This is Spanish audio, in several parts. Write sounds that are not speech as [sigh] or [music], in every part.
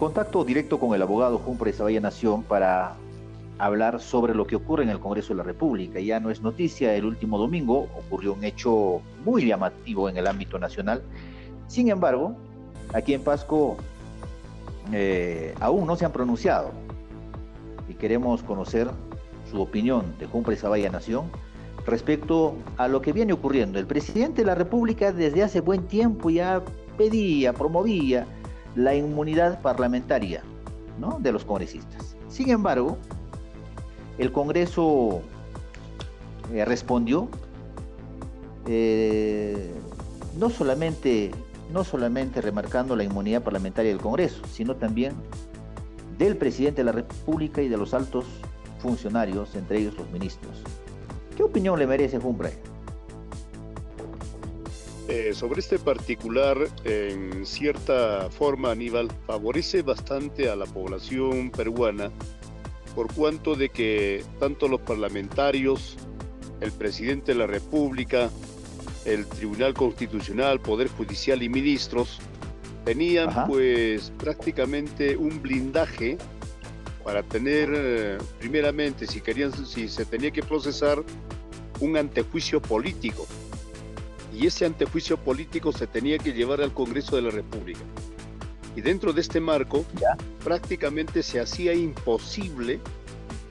contacto directo con el abogado Jumpre Zavalla Nación para hablar sobre lo que ocurre en el Congreso de la República. Ya no es noticia, el último domingo ocurrió un hecho muy llamativo en el ámbito nacional. Sin embargo, aquí en Pasco eh, aún no se han pronunciado y queremos conocer su opinión de Jumpre Zavalla Nación respecto a lo que viene ocurriendo. El presidente de la República desde hace buen tiempo ya pedía, promovía la inmunidad parlamentaria ¿no? de los congresistas. Sin embargo, el Congreso eh, respondió eh, no, solamente, no solamente remarcando la inmunidad parlamentaria del Congreso, sino también del presidente de la República y de los altos funcionarios, entre ellos los ministros. ¿Qué opinión le merece Humphrey? Eh, sobre este particular, en cierta forma, Aníbal, favorece bastante a la población peruana por cuanto de que tanto los parlamentarios, el presidente de la República, el Tribunal Constitucional, Poder Judicial y ministros tenían pues prácticamente un blindaje para tener, eh, primeramente, si querían, si se tenía que procesar, un antejuicio político. Y ese antejuicio político se tenía que llevar al Congreso de la República. Y dentro de este marco, prácticamente se hacía imposible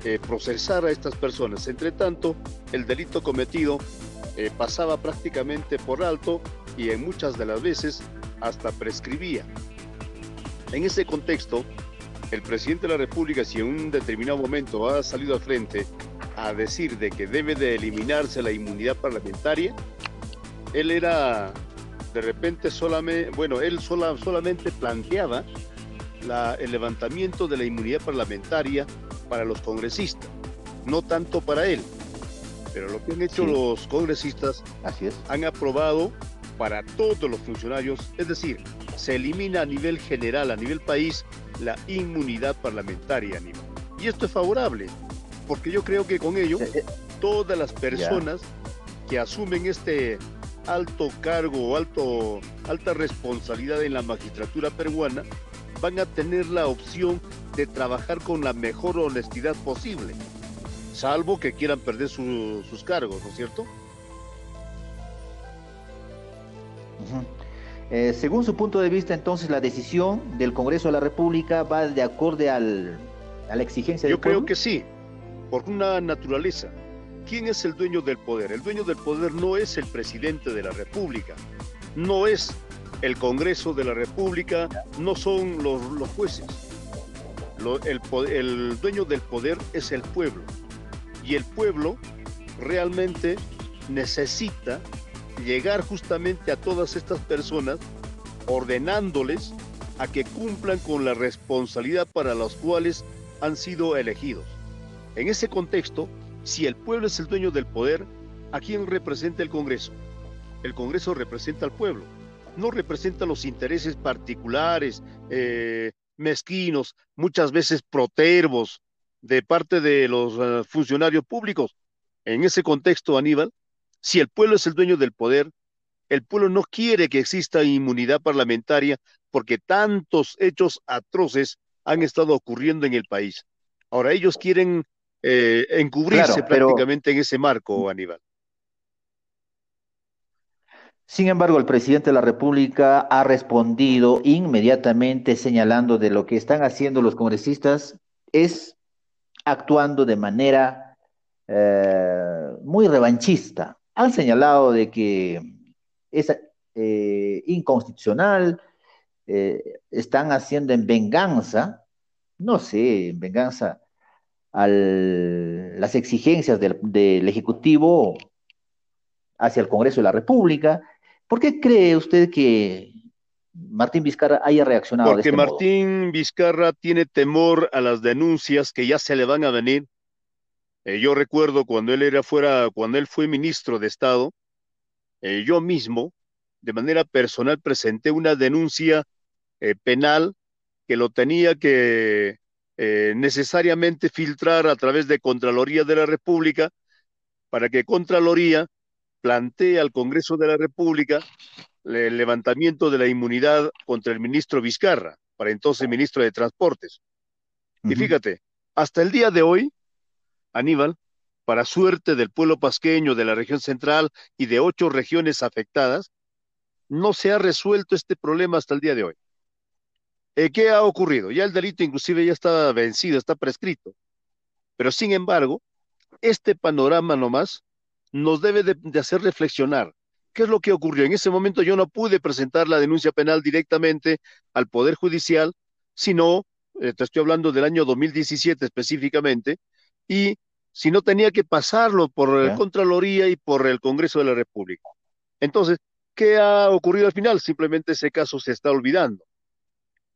eh, procesar a estas personas. Entre tanto, el delito cometido eh, pasaba prácticamente por alto y en muchas de las veces hasta prescribía. En ese contexto, el presidente de la República, si en un determinado momento ha salido al frente a decir de que debe de eliminarse la inmunidad parlamentaria, él era de repente solamente, bueno, él sola, solamente planteaba la, el levantamiento de la inmunidad parlamentaria para los congresistas, no tanto para él. Pero lo que han hecho los congresistas, Así es. han aprobado para todos los funcionarios, es decir, se elimina a nivel general, a nivel país, la inmunidad parlamentaria. Y esto es favorable, porque yo creo que con ello eh, eh, todas las personas que asumen este alto cargo o alto, alta responsabilidad en la magistratura peruana van a tener la opción de trabajar con la mejor honestidad posible, salvo que quieran perder sus cargos, ¿no es cierto? Eh, según su punto de vista, entonces la decisión del Congreso de la República va de acorde al, a la exigencia Yo creo que sí, por una naturaleza. ¿Quién es el dueño del poder? El dueño del poder no es el presidente de la República, no es el Congreso de la República, no son los, jueces. el, el dueño del poder es el pueblo. Y el pueblo realmente necesita llegar justamente a todas estas personas ordenándoles a que cumplan con la responsabilidad para las cuales han sido elegidos. En ese contexto, si el pueblo es el dueño del poder, ¿a quién representa el Congreso? El Congreso representa al pueblo, no representa los intereses particulares, eh, mezquinos, muchas veces protervos de parte de los eh, funcionarios públicos. En ese contexto, Aníbal, si el pueblo es el dueño del poder, el pueblo no quiere que exista inmunidad parlamentaria porque tantos hechos atroces han estado ocurriendo en el país. Ahora ellos quieren eh, encubrirse prácticamente en ese marco, Aníbal. Sin embargo, el presidente de la República ha respondido inmediatamente señalando de lo que están haciendo los congresistas es actuando de manera eh, muy revanchista han señalado de que es eh, inconstitucional, eh, están haciendo en venganza, no sé, en venganza a las exigencias del, Ejecutivo hacia el Congreso de la República. ¿Por qué cree usted que Martín Vizcarra haya reaccionado? Porque de este Martín Vizcarra tiene temor a las denuncias que ya se le van a venir eh, yo recuerdo cuando él era fuera, cuando él fue ministro de Estado, eh, yo mismo, de manera personal, presenté una denuncia eh, penal que lo tenía que necesariamente filtrar a través de Contraloría de la República para que Contraloría plantee al Congreso de la República el levantamiento de la inmunidad contra el ministro Vizcarra. para entonces ministro de Transportes. Y fíjate, hasta el día de hoy, Aníbal, para suerte del pueblo pasqueño, de la región central y de ocho regiones afectadas, no se ha resuelto este problema hasta el día de hoy. Eh, ¿Qué ha ocurrido? Ya el delito inclusive ya está vencido, está prescrito. Pero sin embargo, este panorama nomás nos debe de, hacer reflexionar. ¿Qué es lo que ocurrió? En ese momento yo no pude presentar la denuncia penal directamente al Poder Judicial, sino, eh, te estoy hablando del año 2017 específicamente, y si no tenía que pasarlo por la Contraloría y por el Congreso de la República. Entonces, ¿qué ha ocurrido al final? Simplemente ese caso se está olvidando.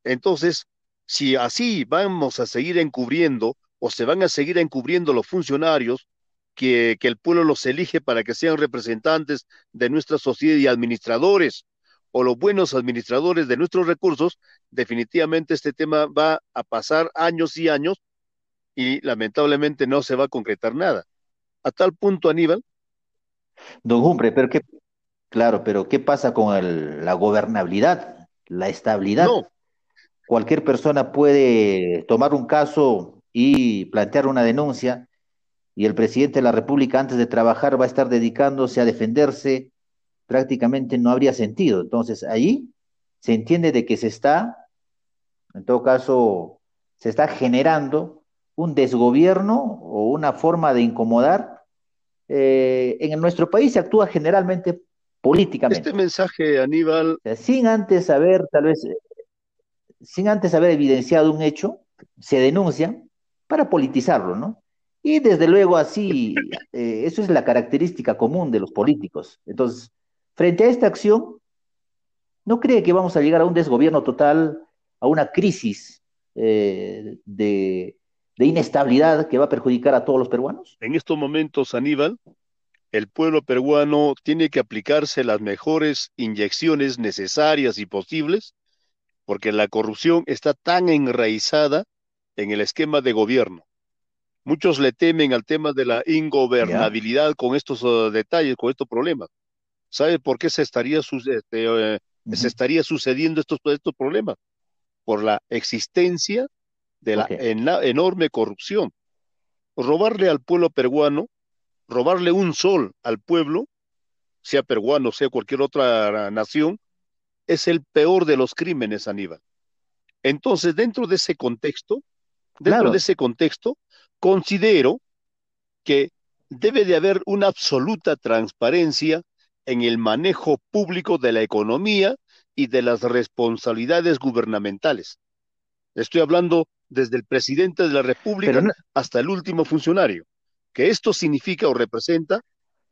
Entonces, si así vamos a seguir encubriendo o se van a seguir encubriendo los funcionarios que, el pueblo los elige para que sean representantes de nuestra sociedad y administradores o los buenos administradores de nuestros recursos, definitivamente este tema va a pasar años y años y lamentablemente no se va a concretar nada. A tal punto, Aníbal. Don Jumbre, pero qué, claro, pero ¿qué pasa con la gobernabilidad, la estabilidad? No, cualquier persona puede tomar un caso y plantear una denuncia y el presidente de la República antes de trabajar va a estar dedicándose a defenderse, prácticamente no habría sentido. Entonces ahí se entiende de que se está, en todo caso, se está generando un desgobierno o una forma de incomodar. Eh, en nuestro país se actúa generalmente políticamente. Este mensaje, Aníbal. sin antes saber, tal vez, sin antes haber evidenciado un hecho, se denuncia para politizarlo, ¿no? Y desde luego así, eh, eso es la característica común de los políticos. Entonces, frente a esta acción, ¿no cree que vamos a llegar a un desgobierno total, a una crisis eh, de, de inestabilidad que va a perjudicar a todos los peruanos? En estos momentos, Aníbal, el pueblo peruano tiene que aplicarse las mejores inyecciones necesarias y posibles porque la corrupción está tan enraizada en el esquema de gobierno. Muchos le temen al tema de la ingobernabilidad con estos uh, detalles, con estos problemas. ¿Sabe por qué se estaría, este, eh, se estaría sucediendo estos, estos problemas? Por la existencia de la enorme corrupción. Robarle al pueblo peruano, robarle un sol al pueblo, sea peruano, sea cualquier otra nación, es el peor de los crímenes, Aníbal. Entonces, dentro de ese contexto, dentro de ese contexto, considero que debe de haber una absoluta transparencia en el manejo público de la economía y de las responsabilidades gubernamentales. Estoy hablando desde el presidente de la República hasta el último funcionario, que esto significa o representa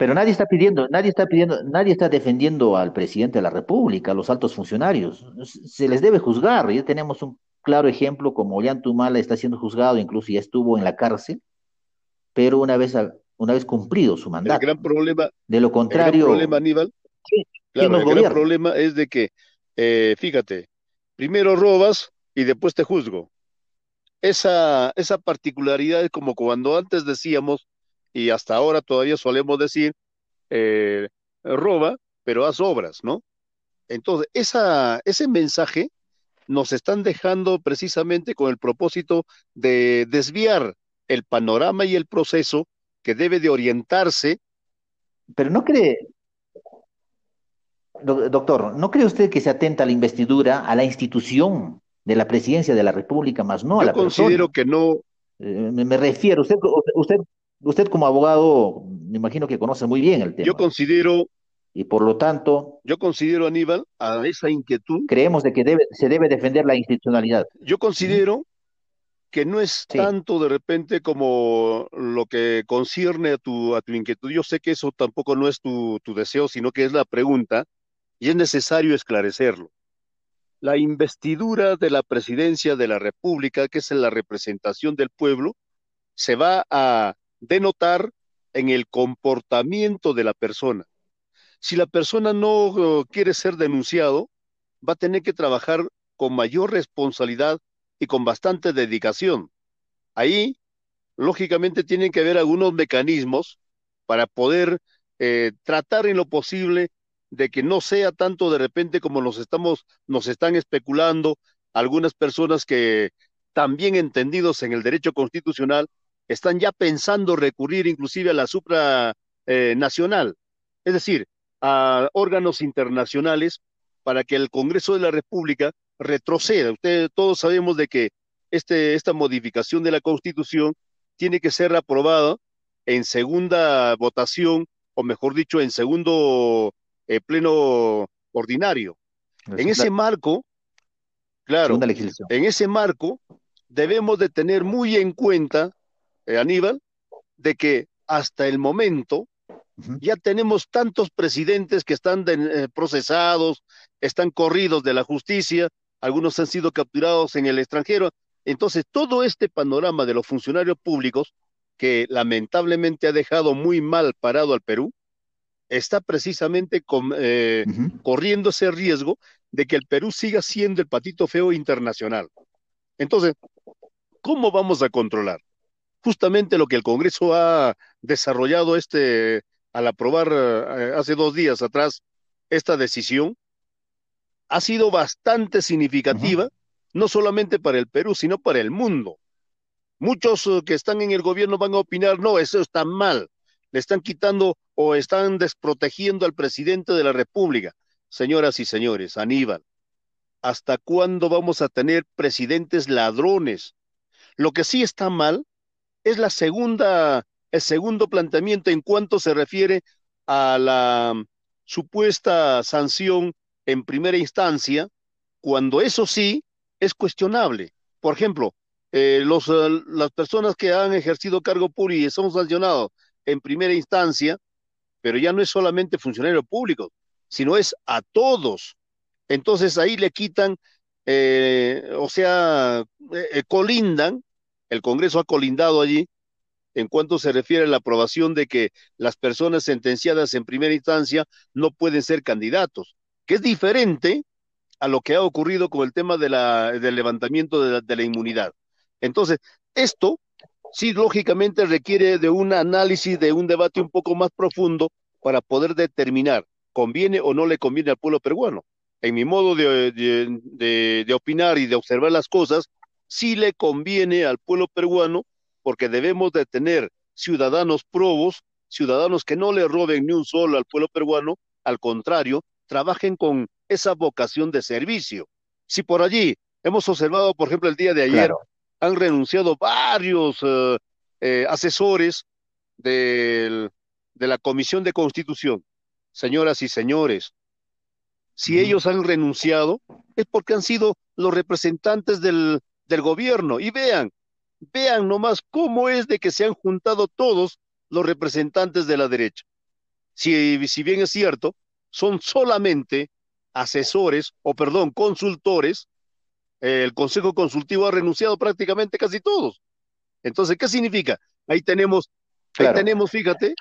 pero nadie está pidiendo, nadie está pidiendo, nadie está defendiendo al presidente de la República, a los altos funcionarios. Se les debe juzgar. Ya tenemos un claro ejemplo como Ollantumala está siendo juzgado, incluso ya estuvo en la cárcel, pero una vez, una vez cumplido su mandato. El gran problema, de lo contrario, el problema, Aníbal, claro, el gran problema es de que, eh, fíjate, primero robas y después te juzgo. Esa, esa particularidad es como cuando antes decíamos y hasta ahora todavía solemos decir, eh, roba, pero haz obras, ¿no? Entonces, esa, ese mensaje nos están dejando precisamente con el propósito de desviar el panorama y el proceso que debe de orientarse. Pero no cree, doctor, ¿no cree usted que se atenta a la investidura, a la institución de la presidencia de la República, más no a la persona? Yo considero que no. Eh, me, refiero, usted, usted usted como abogado, me imagino que conoce muy bien el tema. Yo considero... Y por lo tanto... Yo considero, Aníbal, a esa inquietud... Creemos de que debe, se debe defender la institucionalidad. Yo considero que no es tanto de repente como lo que concierne a tu, a tu inquietud. Yo sé que eso tampoco no es tu, tu deseo, sino que es la pregunta y es necesario esclarecerlo. La investidura de la presidencia de la República, que es la representación del pueblo, se va a denotar en el comportamiento de la persona. Si la persona no uh, quiere ser denunciado, va a tener que trabajar con mayor responsabilidad y con bastante dedicación. Ahí, lógicamente, tienen que haber algunos mecanismos para poder eh, tratar en lo posible de que no sea tanto de repente como nos estamos, nos están especulando, algunas personas que también entendidos en el derecho constitucional están ya pensando recurrir inclusive a la supranacional, es decir, a órganos internacionales para que el Congreso de la República retroceda. Ustedes todos sabemos de que este, esta modificación de la Constitución tiene que ser aprobada en segunda votación, o mejor dicho, en segundo eh, pleno ordinario. En ese marco, claro, en ese marco debemos de tener muy en cuenta, eh, Aníbal, de que hasta el momento ya tenemos tantos presidentes que están eh, procesados, están corridos de la justicia, algunos han sido capturados en el extranjero. Entonces, todo este panorama de los funcionarios públicos, que lamentablemente ha dejado muy mal parado al Perú, está precisamente eh, corriendo ese riesgo de que el Perú siga siendo el patito feo internacional. Entonces, ¿cómo vamos a controlar? Justamente lo que el Congreso ha desarrollado este, al aprobar eh, hace dos días atrás esta decisión, ha sido bastante significativa, no solamente para el Perú, sino para el mundo. Muchos eh, que están en el gobierno van a opinar, no, eso está mal, le están quitando o están desprotegiendo al presidente de la República. Señoras y señores, Aníbal, ¿hasta cuándo vamos a tener presidentes ladrones? Lo que sí está mal es la segunda, el segundo planteamiento en cuanto se refiere a la supuesta sanción en primera instancia, cuando eso sí es cuestionable. Por ejemplo, eh, los, eh, las personas que han ejercido cargo público y son sancionados en primera instancia, pero ya no es solamente funcionarios públicos, sino es a todos. Entonces ahí le quitan, eh, o sea, eh, eh, colindan, el Congreso ha colindado allí en cuanto se refiere a la aprobación de que las personas sentenciadas en primera instancia no pueden ser candidatos, que es diferente a lo que ha ocurrido con el tema de la, del levantamiento de la, de la inmunidad. Entonces, esto sí, lógicamente requiere de un análisis, de un debate un poco más profundo para poder determinar, ¿conviene o no le conviene al pueblo peruano? En mi modo de, de, opinar y de observar las cosas, sí le conviene al pueblo peruano porque debemos de tener ciudadanos probos, ciudadanos que no le roben ni un solo al pueblo peruano, al contrario, trabajen con esa vocación de servicio. Si por allí hemos observado, por ejemplo, el día de ayer, han renunciado varios eh, eh, asesores de la Comisión de Constitución. Señoras y señores, si ellos han renunciado es porque han sido los representantes del, del gobierno. Y vean, vean nomás cómo es de que se han juntado todos los representantes de la derecha. Si, si bien es cierto, son solamente asesores, o perdón, consultores el Consejo Consultivo ha renunciado prácticamente casi todos. Entonces, ¿qué significa? Ahí tenemos, ahí tenemos, fíjate.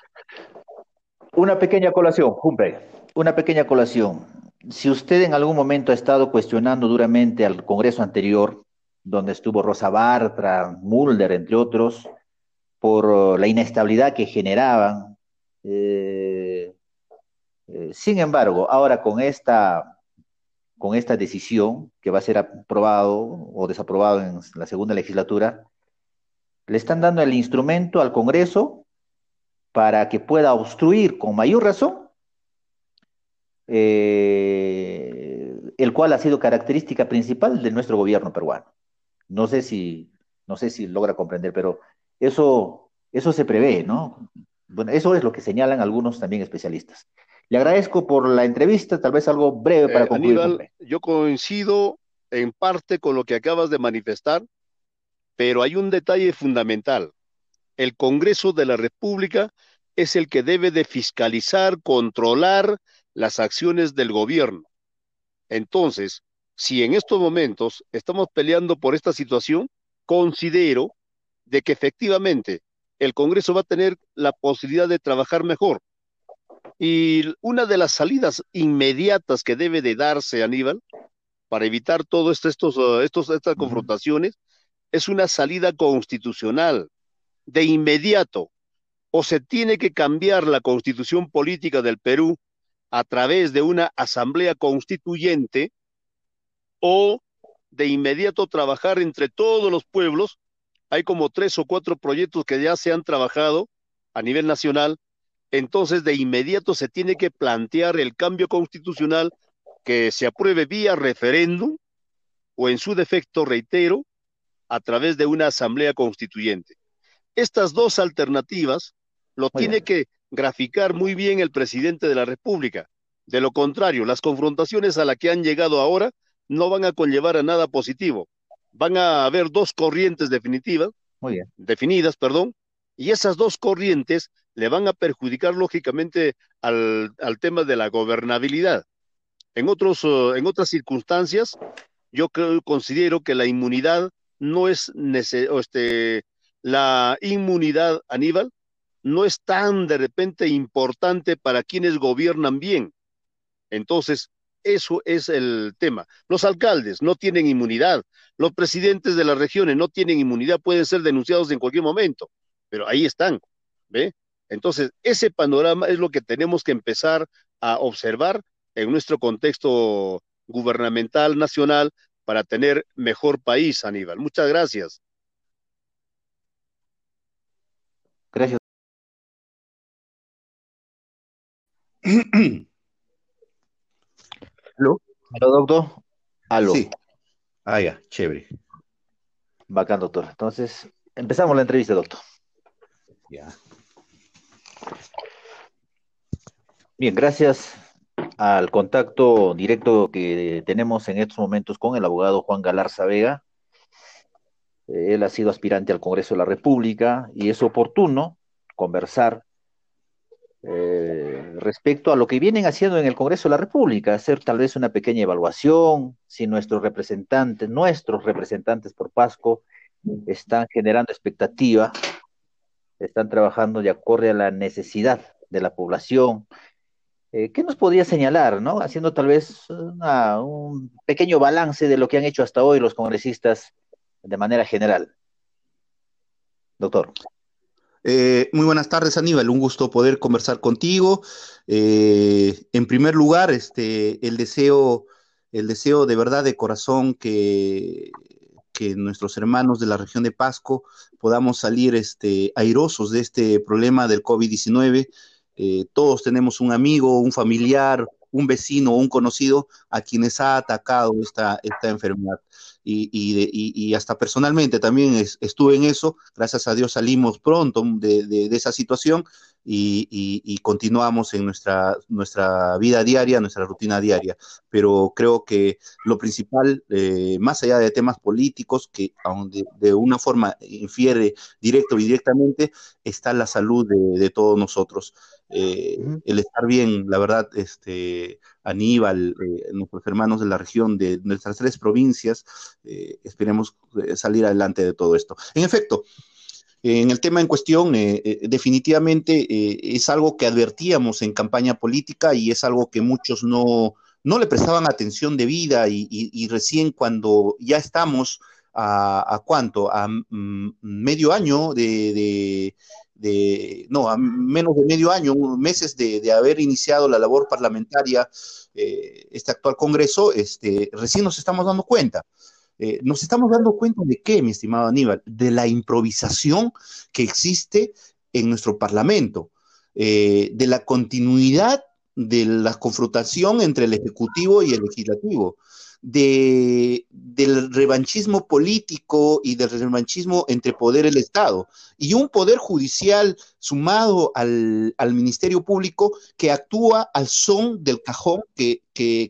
Una pequeña colación, Humpe, una pequeña colación. Si usted en algún momento ha estado cuestionando duramente al Congreso anterior, donde estuvo Rosa Bartra, Mulder, entre otros, por uh, la inestabilidad que generaban. Eh, eh, sin embargo, ahora con esta con esta decisión que va a ser aprobado o desaprobado en la segunda legislatura, le están dando el instrumento al Congreso para que pueda obstruir con mayor razón, eh, el cual ha sido característica principal de nuestro gobierno peruano. No sé si, no sé si logra comprender, pero eso, eso se prevé, ¿no? Bueno, eso es lo que señalan algunos también especialistas. Le agradezco por la entrevista, tal vez algo breve para eh, concluir. yo coincido en parte con lo que acabas de manifestar, pero hay un detalle fundamental. El Congreso de la República es el que debe de fiscalizar, controlar las acciones del gobierno. Entonces, si en estos momentos estamos peleando por esta situación, considero de que efectivamente el Congreso va a tener la posibilidad de trabajar mejor. Y una de las salidas inmediatas que debe de darse, Aníbal, para evitar todas estos, uh, estos, estas confrontaciones, es una salida constitucional de inmediato. O se tiene que cambiar la constitución política del Perú a través de una asamblea constituyente, o de inmediato trabajar entre todos los pueblos. Hay como tres o cuatro proyectos que ya se han trabajado a nivel nacional. Entonces, de inmediato se tiene que plantear el cambio constitucional que se apruebe vía referéndum o en su defecto, reitero, a través de una asamblea constituyente. Estas dos alternativas lo tiene que graficar muy bien el presidente de la República. De lo contrario, las confrontaciones a las que han llegado ahora no van a conllevar a nada positivo. Van a haber dos corrientes definitivas, definidas, perdón, y esas dos corrientes le van a perjudicar lógicamente al, tema de la gobernabilidad. En, otros, eh, en otras circunstancias, yo considero que la inmunidad no es este, la inmunidad, Aníbal, no es tan de repente importante para quienes gobiernan bien. Entonces, eso es el tema. Los alcaldes no tienen inmunidad, los presidentes de las regiones no tienen inmunidad, pueden ser denunciados en cualquier momento, pero ahí están, ¿ve? Entonces, ese panorama es lo que tenemos que empezar a observar en nuestro contexto gubernamental nacional para tener mejor país, Aníbal. Muchas gracias. Gracias. [clears throat] ¿Aló? ¿Aló, doctor? ¿Aló? Sí. Ah, ya, chévere. Bacán, doctor. Entonces, empezamos la entrevista, doctor. Ya. Bien, gracias al contacto directo que tenemos en estos momentos con el abogado Juan Galarza Vega. Él ha sido aspirante al Congreso de la República y es oportuno conversar eh, respecto a lo que vienen haciendo en el Congreso de la República, hacer tal vez una pequeña evaluación, si nuestros representantes, nuestros representantes por Pasco, están generando expectativa, están trabajando de acuerdo a la necesidad de la población. Eh, ¿Qué nos podría señalar, no? Haciendo tal vez un pequeño balance de lo que han hecho hasta hoy los congresistas de manera general. Doctor. Eh, muy buenas tardes, Aníbal. Un gusto poder conversar contigo. Eh, en primer lugar, este, el deseo, el deseo de verdad de corazón que, nuestros hermanos de la región de Pasco podamos salir este, airosos de este problema del COVID-19. Eh, todos tenemos un amigo, un familiar, un vecino un conocido a quienes ha atacado esta enfermedad y, hasta personalmente también estuve en eso. Gracias a Dios salimos pronto de, esa situación y, continuamos en nuestra, nuestra vida diaria, nuestra rutina diaria. Pero creo que lo principal, eh, más allá de temas políticos, que de, de, una forma infiere directo o indirectamente, está la salud de, todos nosotros. Eh, el estar bien, la verdad, este, Aníbal, eh, nuestros hermanos de la región, de nuestras tres provincias, eh, esperemos salir adelante de todo esto. En efecto, en el tema en cuestión, definitivamente es algo que advertíamos en campaña política y es algo que muchos no, no le prestaban atención de vida y, recién cuando ya estamos a, cuánto, a mm, medio año de, de, no, a menos de medio año, meses de, haber iniciado la labor parlamentaria, eh, este actual Congreso, este, recién nos estamos dando cuenta. Eh, nos estamos dando cuenta de qué, mi estimado Aníbal, de la improvisación que existe en nuestro Parlamento, eh, de la continuidad de la confrontación entre el Ejecutivo y el Legislativo de, del revanchismo político y del revanchismo entre poder y el Estado, y un poder judicial sumado al, Ministerio Público que actúa al son del cajón que,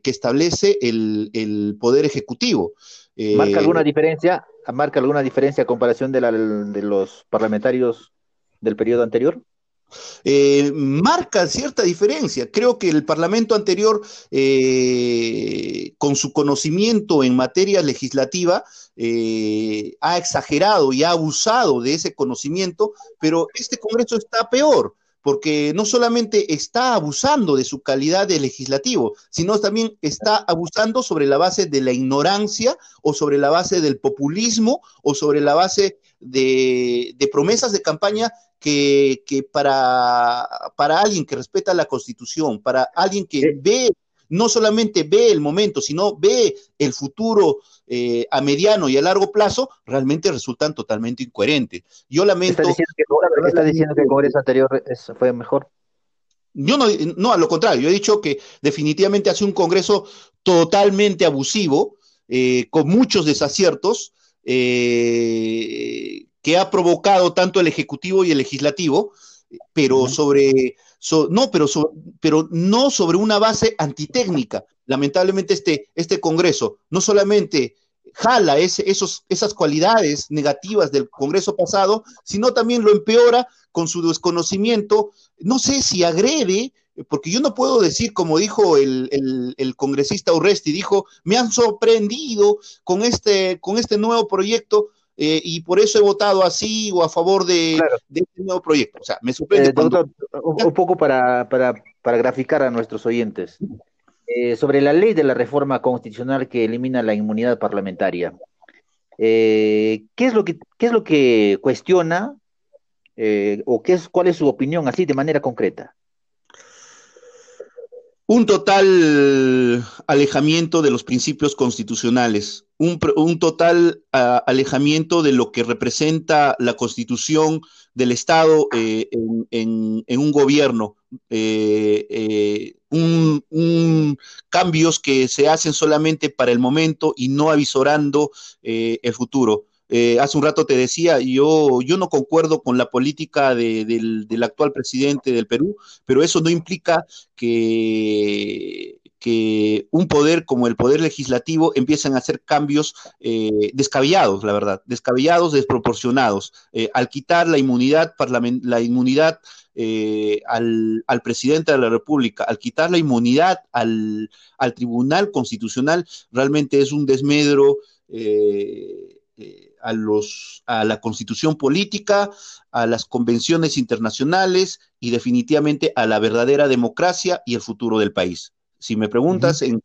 establece el, Poder Ejecutivo. ¿Marca eh, alguna diferencia? ¿Marca alguna diferencia a comparación de, de los parlamentarios del periodo anterior? Eh, marca cierta diferencia. Creo que el Parlamento anterior, eh, con su conocimiento en materia legislativa, eh, ha exagerado y ha abusado de ese conocimiento, pero este Congreso está peor porque no solamente está abusando de su calidad de legislativo, sino también está abusando sobre la base de la ignorancia o sobre la base del populismo o sobre la base de, de promesas de campaña que, para, para alguien que respeta la Constitución, para alguien que ve no solamente ve el momento, sino ve el futuro eh, a mediano y a largo plazo, realmente resultan totalmente incoherentes. Yo lamento... ¿Está diciendo que, está diciendo que el Congreso anterior fue mejor? Yo no, no, a lo contrario, yo he dicho que definitivamente hace un Congreso totalmente abusivo, eh, con muchos desaciertos, eh, que ha provocado tanto el Ejecutivo y el Legislativo, pero sobre, no, pero, pero no sobre una base antitécnica. Lamentablemente este, este Congreso no solamente jala esos, esas cualidades negativas del Congreso pasado, sino también lo empeora con su desconocimiento, no sé si agrede, porque yo no puedo decir, como dijo el, congresista Urresti, dijo, me han sorprendido con este, con este nuevo proyecto, eh, y por eso he votado así o a favor de, este nuevo proyecto. O sea, me sorprende. Eh, doctor, un poco para, para, para, graficar a nuestros oyentes. Eh, sobre la ley de la reforma constitucional que elimina la inmunidad parlamentaria. ¿qué, es lo que, ¿Qué es lo que cuestiona eh, o qué es, cuál es su opinión así de manera concreta. Un total alejamiento de los principios constitucionales, un, total ah, alejamiento de lo que representa la constitución del Estado eh, en, un gobierno, eh, un, cambios que se hacen solamente para el momento y no avisorando el futuro. Eh, hace un rato te decía, yo, yo no concuerdo con la política del, actual presidente del Perú, pero eso no implica que, que un poder como el poder legislativo empiecen a hacer cambios eh, descabellados, la verdad, descabellados, desproporcionados. Eh, al quitar la inmunidad, la inmunidad al, al, presidente de la República, al quitar la inmunidad al, al Tribunal Constitucional, realmente es un desmedro a, los, a la constitución política, a las convenciones internacionales y definitivamente a la verdadera democracia y el futuro del país. Si me preguntas en,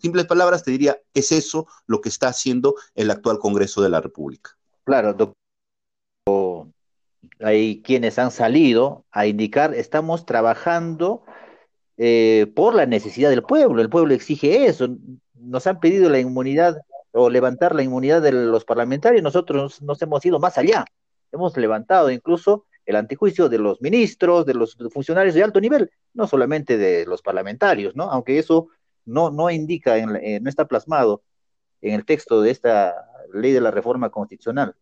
simples palabras, te diría, es eso lo que está haciendo el actual Congreso de la República. Claro, doctor. Hay quienes han salido a indicar, estamos trabajando eh, por la necesidad del pueblo, el pueblo exige eso, nos han pedido la inmunidad o levantar la inmunidad de los parlamentarios, nosotros nos hemos ido más allá. Hemos levantado incluso el antijuicio de los ministros, de los funcionarios de alto nivel, no solamente de los parlamentarios, ¿no? Aunque eso no, no indica, en, eh, no está plasmado en el texto de esta ley de la reforma constitucional.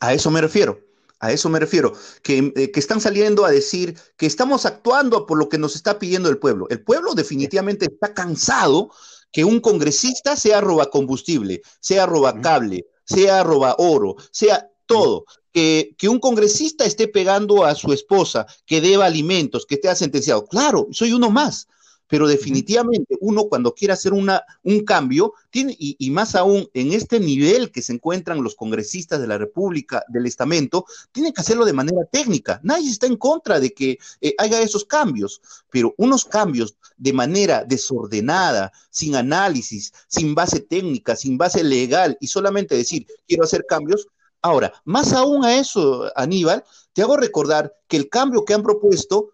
A eso me refiero. A eso me refiero, que, eh, que, están saliendo a decir que estamos actuando por lo que nos está pidiendo el pueblo. El pueblo definitivamente está cansado que un congresista sea roba combustible, sea roba cable, sea roba oro, sea todo. Que, que, un congresista esté pegando a su esposa, que deba alimentos, que esté sentenciado. Claro, soy uno más pero definitivamente uno cuando quiere hacer una, un cambio, tiene, y, más aún en este nivel que se encuentran los congresistas de la República, del estamento, tiene que hacerlo de manera técnica. Nadie está en contra de que eh, haya esos cambios, pero unos cambios de manera desordenada, sin análisis, sin base técnica, sin base legal, y solamente decir, quiero hacer cambios, Ahora, más aún a eso, Aníbal, te hago recordar que el cambio que han propuesto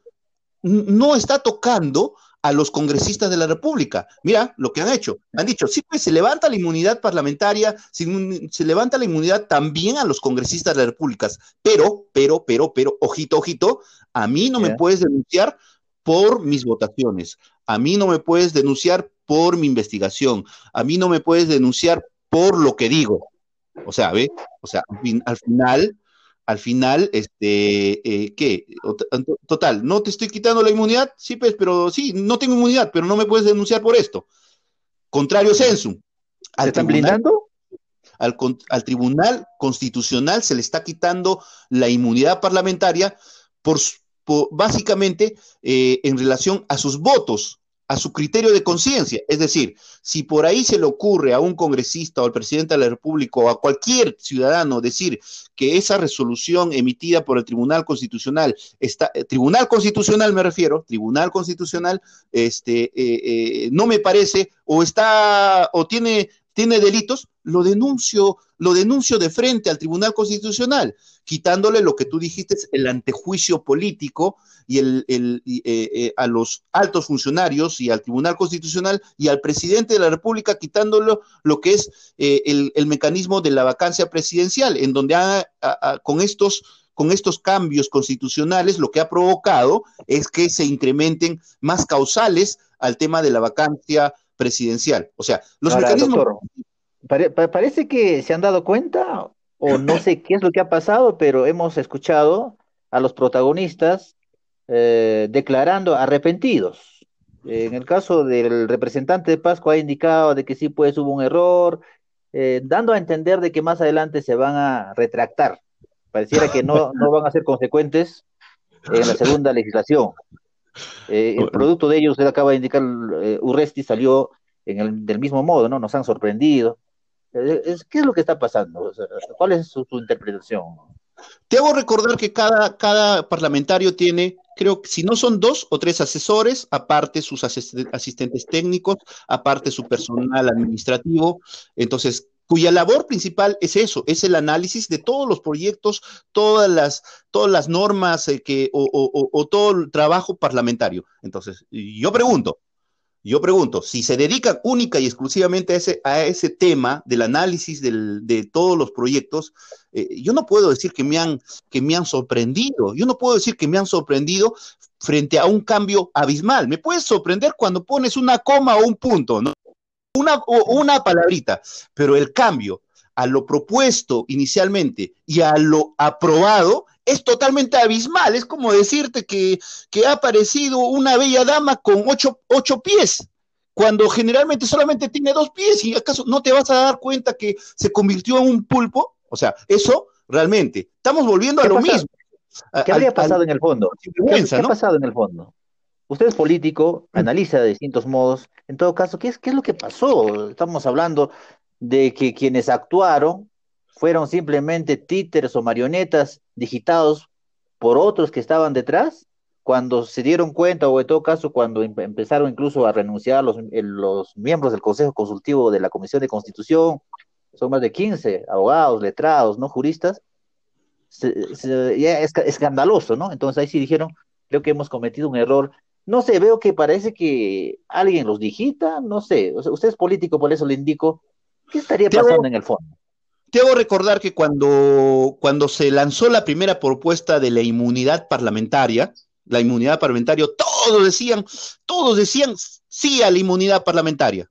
no está tocando a los congresistas de la República. Mira lo que han hecho. Han dicho, sí, pues se levanta la inmunidad parlamentaria, se, levanta la inmunidad también a los congresistas de la República. Pero, pero, pero, pero, ojito, ojito, a mí no me puedes denunciar por mis votaciones. A mí no me puedes denunciar por mi investigación. A mí no me puedes denunciar por lo que digo. O sea, ¿ve? O sea, al final al final, este, eh, ¿qué? Total, no te estoy quitando la inmunidad, sí, pues, pero sí, no tengo inmunidad, pero no me puedes denunciar por esto. Contrario censo. ¿Al están blindando? Al, al, Tribunal Constitucional se le está quitando la inmunidad parlamentaria por, básicamente eh, en relación a sus votos a su criterio de conciencia. Es decir, si por ahí se le ocurre a un congresista o al presidente de la República o a cualquier ciudadano decir que esa resolución emitida por el Tribunal Constitucional está, eh, Tribunal Constitucional me refiero, Tribunal Constitucional, este, eh, eh, no me parece o está o tiene tiene delitos, lo denuncio, lo denuncio de frente al Tribunal Constitucional, quitándole lo que tú dijiste, el antejuicio político y el, eh, eh, a los altos funcionarios y al Tribunal Constitucional y al presidente de la República, quitándolo lo que es eh, el, mecanismo de la vacancia presidencial, en donde con estos con estos cambios constitucionales lo que ha provocado es que se incrementen más causales al tema de la vacancia presidencial. O sea, los mecanismos... parece que se han dado cuenta, o no sé qué es lo que ha pasado, pero hemos escuchado a los protagonistas eh, declarando arrepentidos. En el caso del representante de Pascua ha indicado de que sí, pues hubo un error, eh, dando a entender de que más adelante se van a retractar. Pareciera que no, no van a ser consecuentes en la segunda legislación. Eh, el producto de ellos, usted acaba de indicar, eh, Urresti salió en el, del mismo modo, ¿no? Nos han sorprendido. Eh, es, ¿Qué es lo que está pasando? ¿Cuál es su, interpretación? Te hago recordar que cada, cada parlamentario tiene, creo que si no son dos o tres asesores, aparte sus asistentes técnicos, aparte su personal administrativo. Entonces, cuya labor principal es eso, es el análisis de todos los proyectos, todas las, todas las normas eh, que, o, todo el trabajo parlamentario. Entonces, yo pregunto, yo pregunto, si se dedican única y exclusivamente a ese, a ese tema del análisis de todos los proyectos, eh, yo no puedo decir que me, han, que me han sorprendido, yo no puedo decir que me han sorprendido frente a un cambio abismal. Me puedes sorprender cuando pones una coma o un punto, ¿no? Una, una palabrita, pero el cambio a lo propuesto inicialmente y a lo aprobado es totalmente abismal. Es como decirte que, ha aparecido una bella dama con ocho, ocho, pies, cuando generalmente solamente tiene dos pies y acaso no te vas a dar cuenta que se convirtió en un pulpo. O sea, eso realmente, estamos volviendo a lo mismo. ¿Qué habría pasado en el fondo? ¿Qué, ha pasado en el fondo? Usted es político, mm. analiza de distintos modos. En todo caso, ¿qué es, ¿qué es lo que pasó? Estamos hablando de que quienes actuaron fueron simplemente títeres o marionetas digitados por otros que estaban detrás, cuando se dieron cuenta, o en todo caso, cuando em, empezaron incluso a renunciar los, los miembros del Consejo Consultivo de la Comisión de Constitución, son más de 15 abogados, letrados, ¿no? Juristas, ya es escandaloso, ¿no? Entonces ahí sí dijeron, creo que hemos cometido un error no sé, veo que parece que alguien los digita, no sé, usted es político, por eso le indico, ¿qué estaría pasando en el fondo? Te hago recordar que cuando, cuando se lanzó la primera propuesta de la inmunidad parlamentaria, la inmunidad parlamentaria, todos decían, todos decían sí a la inmunidad parlamentaria.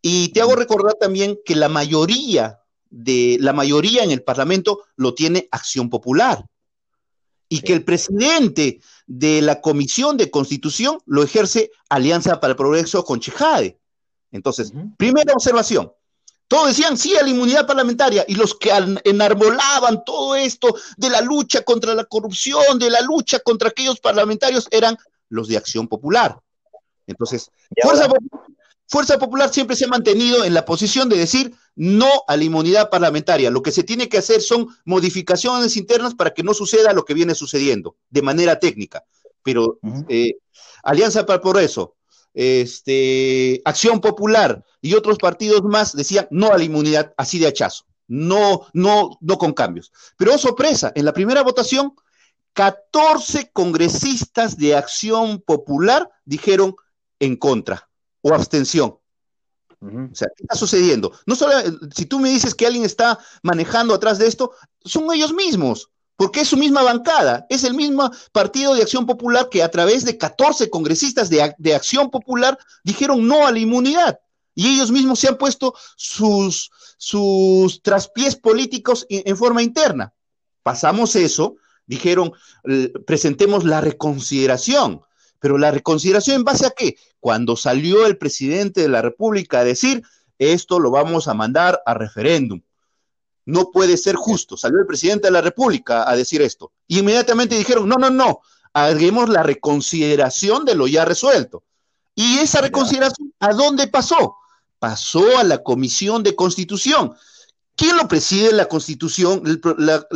Y te hago recordar también que la mayoría de la mayoría en el Parlamento lo tiene Acción Popular y que el presidente de la Comisión de Constitución lo ejerce Alianza para el Progreso con Chejade. Entonces, primera observación. Todos decían sí a la inmunidad parlamentaria y los que enarbolaban todo esto de la lucha contra la corrupción, de la lucha contra aquellos parlamentarios, eran los de Acción Popular. Entonces, Fuerza Popular Fuerza Popular siempre se ha mantenido en la posición de decir no a la inmunidad parlamentaria. Lo que se tiene que hacer son modificaciones internas para que no suceda lo que viene sucediendo de manera técnica. Pero eh, Alianza para el Progreso, este, Acción Popular y otros partidos más decían no a la inmunidad así de hachazo, no, no, no con cambios. Pero oh, sorpresa, en la primera votación, 14 congresistas de Acción Popular dijeron en contra o abstención. O sea, ¿qué está sucediendo? No solo, si tú me dices que alguien está manejando atrás de esto, son ellos mismos, porque es su misma bancada, es el mismo partido de Acción Popular que a través de 14 congresistas de, Acción Popular dijeron no a la inmunidad. Y ellos mismos se han puesto sus, sus traspiés políticos en forma interna. Pasamos eso, dijeron, presentemos la reconsideración. Pero la reconsideración en base a qué? Cuando salió el presidente de la República a decir, esto lo vamos a mandar a referéndum. No puede ser justo. Salió el presidente de la República a decir esto. Y inmediatamente dijeron, no, no, no, hagamos la reconsideración de lo ya resuelto. ¿Y esa reconsideración a dónde pasó? Pasó a la Comisión de Constitución. ¿Quién lo preside la Constitución? La,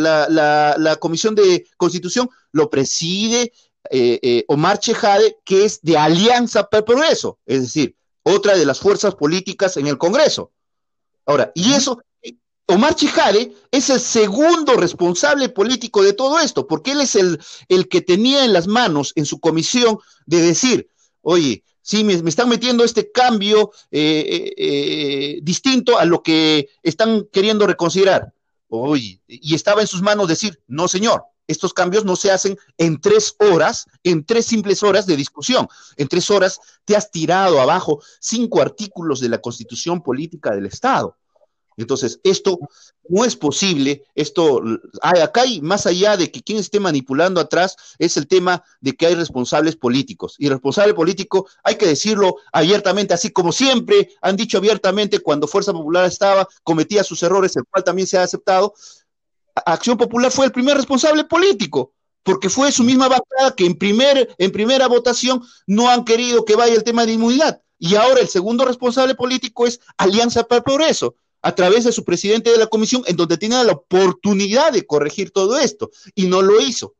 la, Comisión de Constitución lo preside eh, eh, Omar Chejade, que es de Alianza para el Progreso, es decir, otra de las fuerzas políticas en el Congreso. Ahora, y eso, Omar Chijade es el segundo responsable político de todo esto, porque él es el, el que tenía en las manos, en su comisión, de decir, oye, sí, me, están metiendo este cambio eh, eh, eh, distinto a lo que están queriendo reconsiderar. Oye, y estaba en sus manos decir, no, señor, estos cambios no se hacen en tres horas, en tres simples horas de discusión. En tres horas te has tirado abajo cinco artículos de la constitución política del Estado. Entonces, esto no es posible, esto, hay, acá hay, más allá de que quien esté manipulando atrás, es el tema de que hay responsables políticos. Y responsable político, hay que decirlo abiertamente, así como siempre han dicho abiertamente cuando Fuerza Popular estaba, cometía sus errores, el cual también se ha aceptado, Acción Popular fue el primer responsable político, porque fue su misma bancada que en, primer, en primera votación no han querido que vaya el tema de inmunidad. Y ahora el segundo responsable político es Alianza para el Progreso, a través de su presidente de la comisión, en donde tenía la oportunidad de corregir todo esto, y no lo hizo.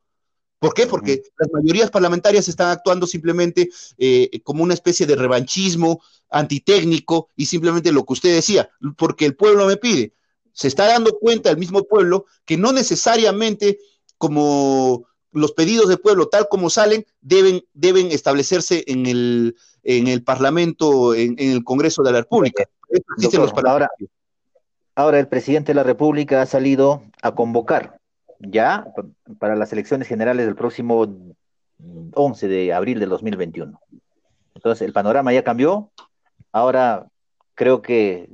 ¿Por qué? Porque las mayorías parlamentarias están actuando simplemente eh, como una especie de revanchismo antitécnico y simplemente lo que usted decía, porque el pueblo me pide se está dando cuenta el mismo pueblo que no necesariamente como los pedidos del pueblo tal como salen deben, deben establecerse en el, en el Parlamento, en, el Congreso de la República. ahora, ahora el presidente de la República ha salido a convocar ya para las elecciones generales del próximo 11 de abril del 2021. Entonces, el panorama ya cambió. Ahora creo que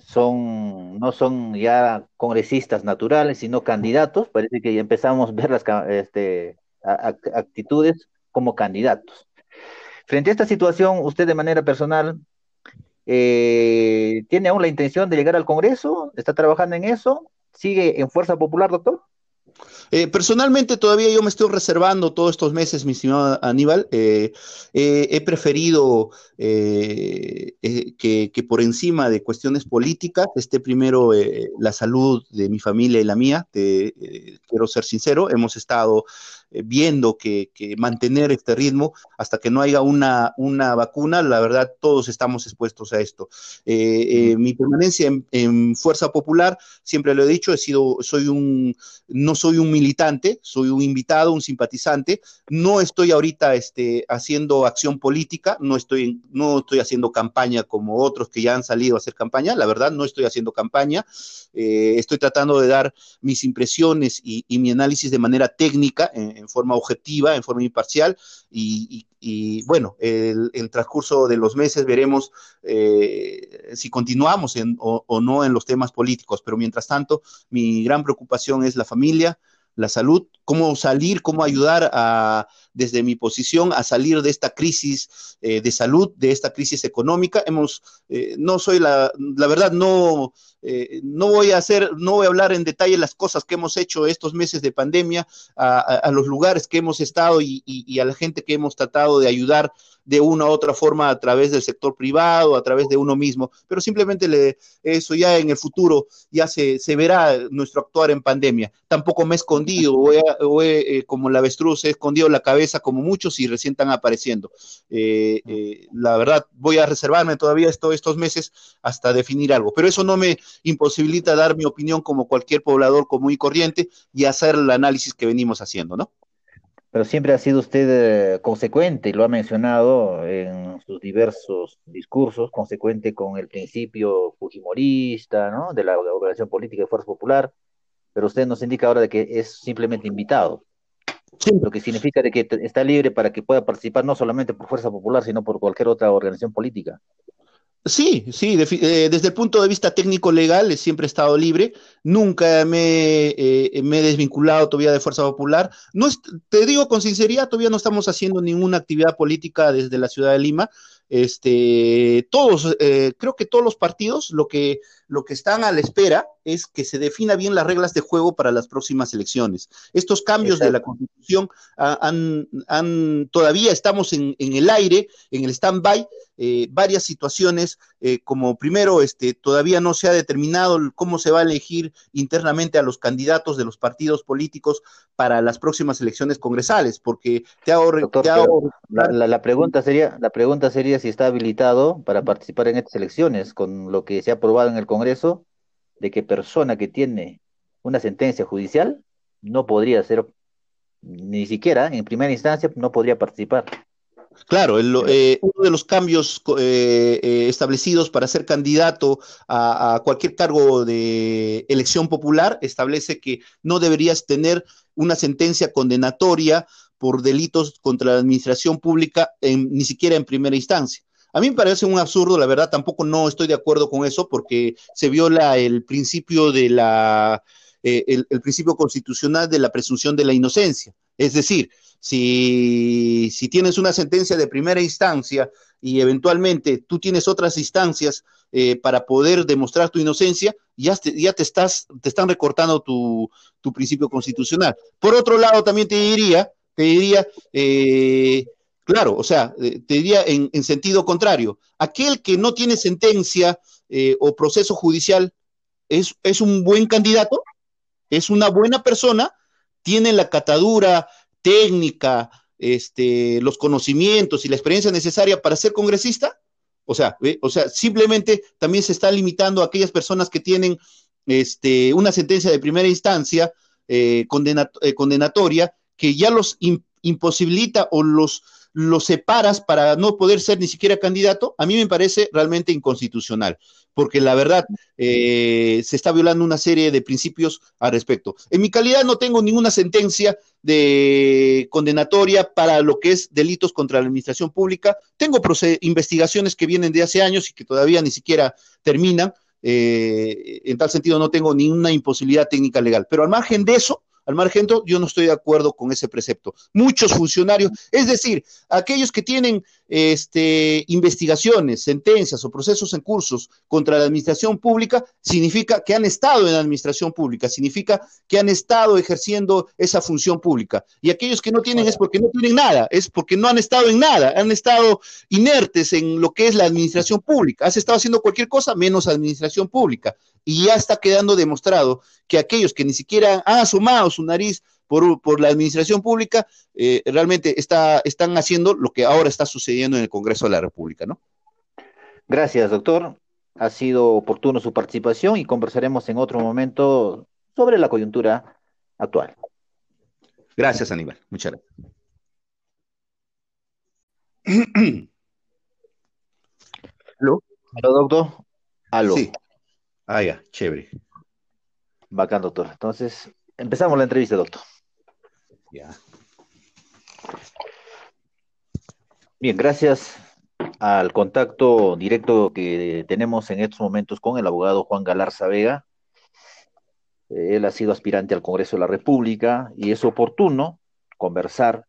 son, no son ya congresistas naturales, sino candidatos. Parece que ya empezamos a ver las este, actitudes como candidatos. Frente a esta situación, usted de manera personal, eh, ¿tiene aún la intención de llegar al Congreso? ¿Está trabajando en eso? ¿Sigue en Fuerza Popular, doctor? Eh, personalmente todavía yo me estoy reservando todos estos meses, mi estimado Aníbal. Eh, he preferido eh, que, que, por encima de cuestiones políticas esté primero la salud de mi familia y la mía. Te, quiero ser sincero, hemos estado eh, viendo que, mantener este ritmo hasta que no haya una, una vacuna, la verdad todos estamos expuestos a esto. Eh, eh, mi permanencia en, Fuerza Popular, siempre lo he dicho, he sido, soy un, no soy un militante, soy un invitado, un simpatizante, no estoy ahorita este, haciendo acción política, no estoy, no estoy haciendo campaña como otros que ya han salido a hacer campaña, la verdad no estoy haciendo campaña, estoy tratando de dar mis impresiones y, mi análisis de manera técnica en, en forma objetiva, en forma imparcial, y, bueno, el, el, transcurso de los meses veremos eh, si continuamos o, o no en los temas políticos, pero mientras tanto, mi gran preocupación es la familia, la salud, cómo salir, cómo ayudar a, desde mi posición a salir de esta crisis eh, de salud, de esta crisis económica. Hemos, eh, no soy la, la verdad, no, eh, no voy a hacer, no voy a hablar en detalle las cosas que hemos hecho estos meses de pandemia, a, los lugares que hemos estado y, y, a la gente que hemos tratado de ayudar de una u otra forma a través del sector privado, a través de uno mismo, pero simplemente le, eso ya en el futuro ya se, se verá nuestro actuar en pandemia. Tampoco me he escondido, o he, como la avestruz, he escondido la cabeza como muchos y recién están apareciendo. Eh, eh, la verdad, voy a reservarme todavía estos meses hasta definir algo, pero eso no me imposibilita dar mi opinión como cualquier poblador común y corriente y hacer el análisis que venimos haciendo, ¿no? Pero siempre ha sido usted eh, consecuente, lo ha mencionado en sus diversos discursos, consecuente con el principio fujimorista, ¿no? De la organización política de Fuerza Popular, pero usted nos indica ahora de que es simplemente invitado. Lo que significa de que está libre para que pueda participar no solamente por Fuerza Popular, sino por cualquier otra organización política. Sí, sí, eh, desde el punto de vista técnico legal siempre he estado libre, nunca me, eh, me he desvinculado todavía de Fuerza Popular. No te digo con sinceridad, todavía no estamos haciendo ninguna actividad política desde la ciudad de Lima. Este, todos, eh, creo que todos los partidos lo que, lo que están a la espera es que se defina bien las reglas de juego para las próximas elecciones. Estos cambios de la constitución han, han, todavía estamos en, en el aire, en el stand-by, eh, varias situaciones, eh, como primero, este, todavía no se ha determinado cómo se va a elegir internamente a los candidatos de los partidos políticos para las próximas elecciones congresales, porque te hago, la, pregunta sería, la pregunta sería si está habilitado para participar en estas elecciones, con lo que se ha aprobado en el Congreso de que persona que tiene una sentencia judicial no podría ser, ni siquiera en primera instancia, no podría participar. Claro, eh, uno de los cambios eh, eh, establecidos para ser candidato a, cualquier cargo de elección popular establece que no deberías tener una sentencia condenatoria por delitos contra la administración pública, ni siquiera en primera instancia. A mí me parece un absurdo, la verdad, tampoco no estoy de acuerdo con eso porque se viola el principio de la, el principio constitucional de la presunción de la inocencia. Es decir, si, si tienes una sentencia de primera instancia y eventualmente tú tienes otras instancias eh, para poder demostrar tu inocencia, ya te, ya te, estás, te están recortando tu, tu, principio constitucional. Por otro lado, también te diría, te diría, eh, claro, o sea, eh, te diría en, en, sentido contrario, aquel que no tiene sentencia o proceso judicial es, es un buen candidato, es una buena persona, tiene la catadura, técnica, este, los conocimientos y la experiencia necesaria para ser congresista? O sea, o sea, simplemente también se está limitando a aquellas personas que tienen este, una sentencia de primera instancia eh, eh, condenatoria que ya los imposibilita o los los separas para no poder ser ni siquiera candidato, a mí me parece realmente inconstitucional, porque la verdad eh, se está violando una serie de principios al respecto. En mi calidad no tengo ninguna sentencia de condenatoria para lo que es delitos contra la administración pública. Tengo investigaciones que vienen de hace años y que todavía ni siquiera terminan. Eh, en tal sentido no tengo ninguna imposibilidad técnica legal. Pero al margen de eso, al margen, yo no estoy de acuerdo con ese precepto. Muchos funcionarios, es decir, aquellos que tienen este, investigaciones, sentencias o procesos en cursos contra la administración pública, significa que han estado en la administración pública, significa que han estado ejerciendo esa función pública. Y aquellos que no tienen es porque no tienen nada, es porque no han estado en nada, han estado inertes en lo que es la administración pública. Has estado haciendo cualquier cosa menos administración pública. Y ya está quedando demostrado que aquellos que ni siquiera han asomado su nariz por, por la administración pública, eh, realmente está, están haciendo lo que ahora está sucediendo en el Congreso de la República, ¿no? Gracias, doctor. Ha sido oportuno su participación y conversaremos en otro momento sobre la coyuntura actual. Gracias, Aníbal. Muchas gracias. [clears throat] ¿Aló? ¿Aló, doctor? ¿Aló? Sí. Ah, ya, chévere. Bacán, doctor. Entonces, empezamos la entrevista, doctor. Ya. Bien, gracias al contacto directo que tenemos en estos momentos con el abogado Juan Galarza Vega. Eh, él ha sido aspirante al Congreso de la República y es oportuno conversar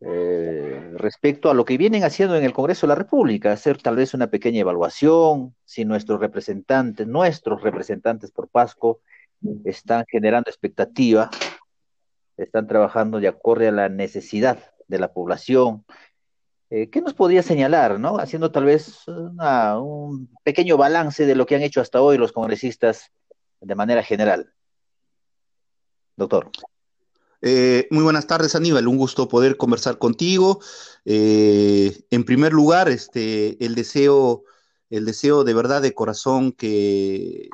eh, respecto a lo que vienen haciendo en el Congreso de la República, hacer tal vez una pequeña evaluación, si nuestros representantes, nuestros representantes por Pasco, están generando expectativa están trabajando de acuerdo a la necesidad de la población. Eh, ¿Qué nos podría señalar, no? Haciendo tal vez un pequeño balance de lo que han hecho hasta hoy los congresistas de manera general. Doctor. Eh, muy buenas tardes, Aníbal. Un gusto poder conversar contigo. Eh, en primer lugar, este, el deseo, el deseo de verdad de corazón que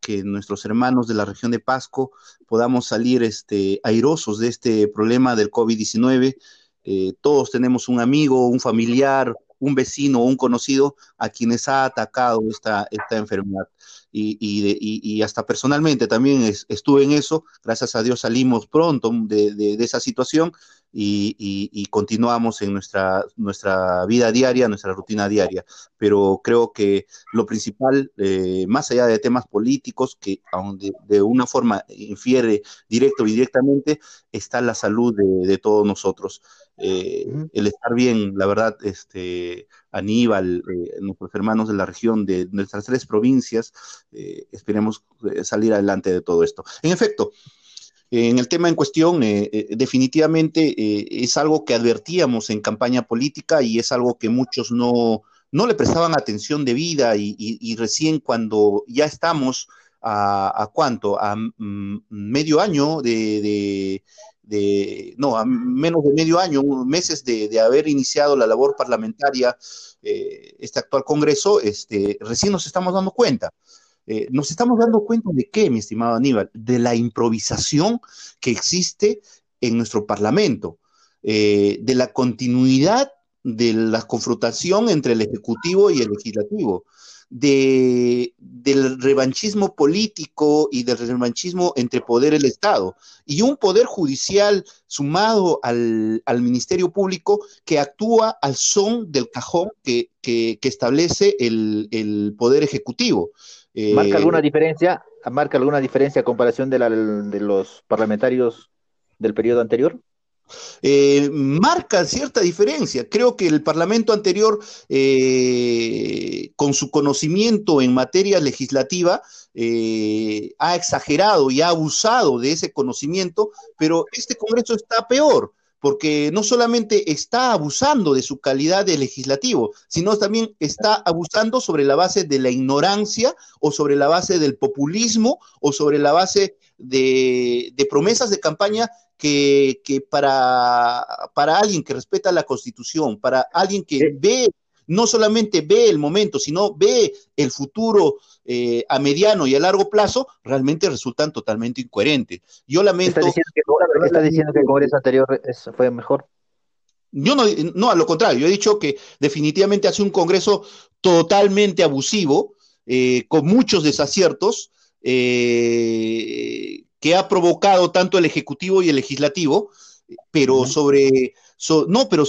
que nuestros hermanos de la región de Pasco podamos salir este, airosos de este problema del COVID-19. Eh, todos tenemos un amigo, un familiar, un vecino o un conocido a quienes ha atacado esta, esta enfermedad. Y, y, hasta personalmente también estuve en eso. Gracias a Dios salimos pronto de, de esa situación y, continuamos en nuestra, nuestra vida diaria, nuestra rutina diaria. Pero creo que lo principal, eh, más allá de temas políticos, que de, de, una forma infiere directo o indirectamente, está la salud de, todos nosotros. Eh, el estar bien, la verdad, este, Aníbal, eh, nuestros hermanos de la región, de nuestras tres provincias, esperemos salir adelante de todo esto. En efecto, en el tema en cuestión, eh, eh, definitivamente eh, es algo que advertíamos en campaña política y es algo que muchos no, no le prestaban atención debida y, y, recién cuando ya estamos a, cuánto, a mm, medio año de, de, no, a menos de medio año, meses de, haber iniciado la labor parlamentaria, eh, este actual Congreso, este, recién nos estamos dando cuenta. Eh, nos estamos dando cuenta de qué, mi estimado Aníbal, de la improvisación que existe en nuestro Parlamento, eh, de la continuidad de la confrontación entre el Ejecutivo y el Legislativo de, del revanchismo político y del revanchismo entre poder y el Estado, y un poder judicial sumado al, Ministerio Público que actúa al son del cajón que, establece el, Poder Ejecutivo. ¿Marca eh, alguna diferencia? ¿Marca alguna diferencia a comparación de, de los parlamentarios del periodo anterior? Eh, marca cierta diferencia. Creo que el Parlamento anterior, eh, con su conocimiento en materia legislativa, eh, ha exagerado y ha abusado de ese conocimiento, pero este Congreso está peor porque no solamente está abusando de su calidad de legislativo, sino también está abusando sobre la base de la ignorancia o sobre la base del populismo o sobre la base de, de promesas de campaña que, para, para alguien que respeta la Constitución, para alguien que ve, no solamente ve el momento, sino ve el futuro eh, a mediano y a largo plazo, realmente resultan totalmente incoherentes. Yo lamento... ¿Está diciendo que, el Congreso anterior fue mejor? Yo no, no, a lo contrario, yo he dicho que definitivamente hace un Congreso totalmente abusivo, eh, con muchos desaciertos, eh, que ha provocado tanto el Ejecutivo y el Legislativo, pero sobre, no, pero,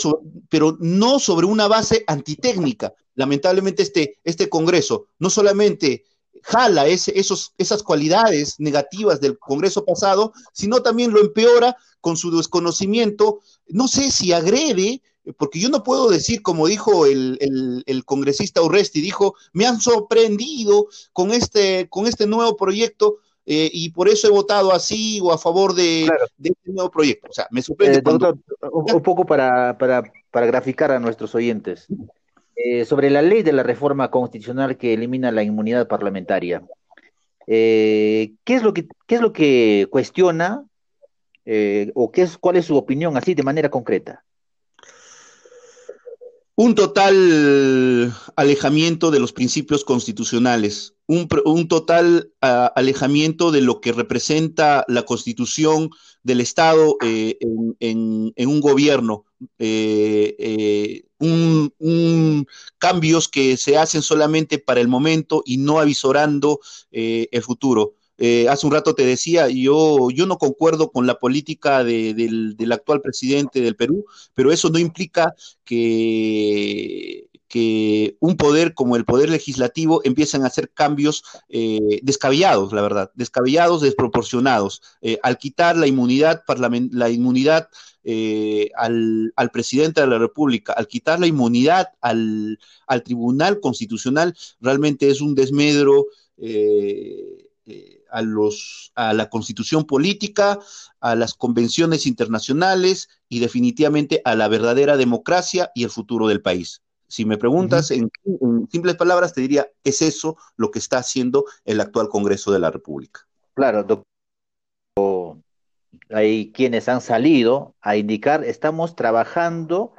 pero no sobre una base antitécnica. Lamentablemente este, este Congreso no solamente jala esos, esas cualidades negativas del Congreso pasado, sino también lo empeora con su desconocimiento, no sé si agrede, porque yo no puedo decir, como dijo el, el, congresista Urresti, dijo, me han sorprendido con este, con este nuevo proyecto, eh, y por eso he votado así o a favor de, este nuevo proyecto. O sea, me sorprende. Eh, doctor, un poco para, para, para, graficar a nuestros oyentes. Eh, sobre la ley de la reforma constitucional que elimina la inmunidad parlamentaria. ¿qué, es lo que, ¿Qué es lo que cuestiona o qué es, cuál es su opinión así de manera concreta? Un total alejamiento de los principios constitucionales, un, total alejamiento de lo que representa la constitución del Estado eh, en, un gobierno, eh, eh, un, cambios que se hacen solamente para el momento y no avisorando el futuro. Hace un rato te decía, yo, yo no concuerdo con la política del, actual presidente del Perú, pero eso no implica que, que un poder como el poder legislativo empiecen a hacer cambios eh, descabellados, la verdad, descabellados, desproporcionados. Eh, al quitar la inmunidad, la inmunidad al, al, presidente de la República, al quitar la inmunidad al, al Tribunal Constitucional, realmente es un desmedro a, los, a la constitución política, a las convenciones internacionales y definitivamente a la verdadera democracia y el futuro del país. Si me preguntas en, simples palabras, te diría, es eso lo que está haciendo el actual Congreso de la República. Claro, doctor. Hay quienes han salido a indicar, estamos trabajando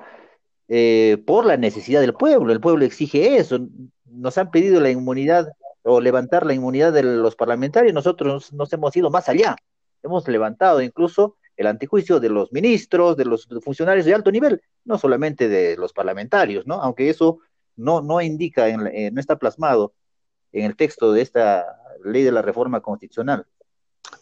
eh, por la necesidad del pueblo, el pueblo exige eso, nos han pedido la inmunidad o levantar la inmunidad de los parlamentarios, nosotros nos hemos ido más allá. Hemos levantado incluso el antijuicio de los ministros, de los funcionarios de alto nivel, no solamente de los parlamentarios, ¿no? Aunque eso no, no indica, en, eh, no está plasmado en el texto de esta ley de la reforma constitucional.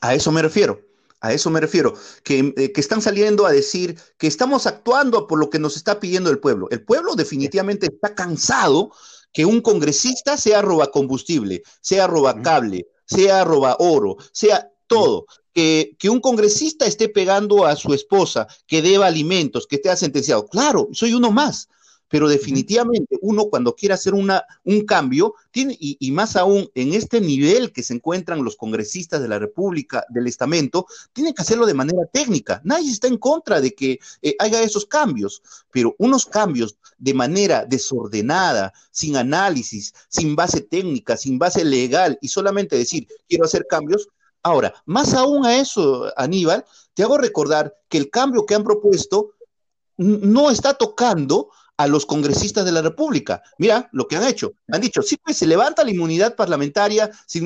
A eso me refiero. A eso me refiero, que, eh, que, están saliendo a decir que estamos actuando por lo que nos está pidiendo el pueblo. El pueblo definitivamente está cansado que un congresista sea roba combustible, sea roba cable, sea roba oro, sea todo. Que, que, un congresista esté pegando a su esposa, que deba alimentos, que esté sentenciado. Claro, soy uno más pero definitivamente uno cuando quiere hacer una, un cambio, tiene, y, más aún en este nivel que se encuentran los congresistas de la República, del estamento, tienen que hacerlo de manera técnica. Nadie está en contra de que eh, haya esos cambios, pero unos cambios de manera desordenada, sin análisis, sin base técnica, sin base legal y solamente decir, quiero hacer cambios. Ahora, más aún a eso, Aníbal, te hago recordar que el cambio que han propuesto no está tocando a los congresistas de la República. Mira lo que han hecho. Han dicho, sí, pues se levanta la inmunidad parlamentaria, se,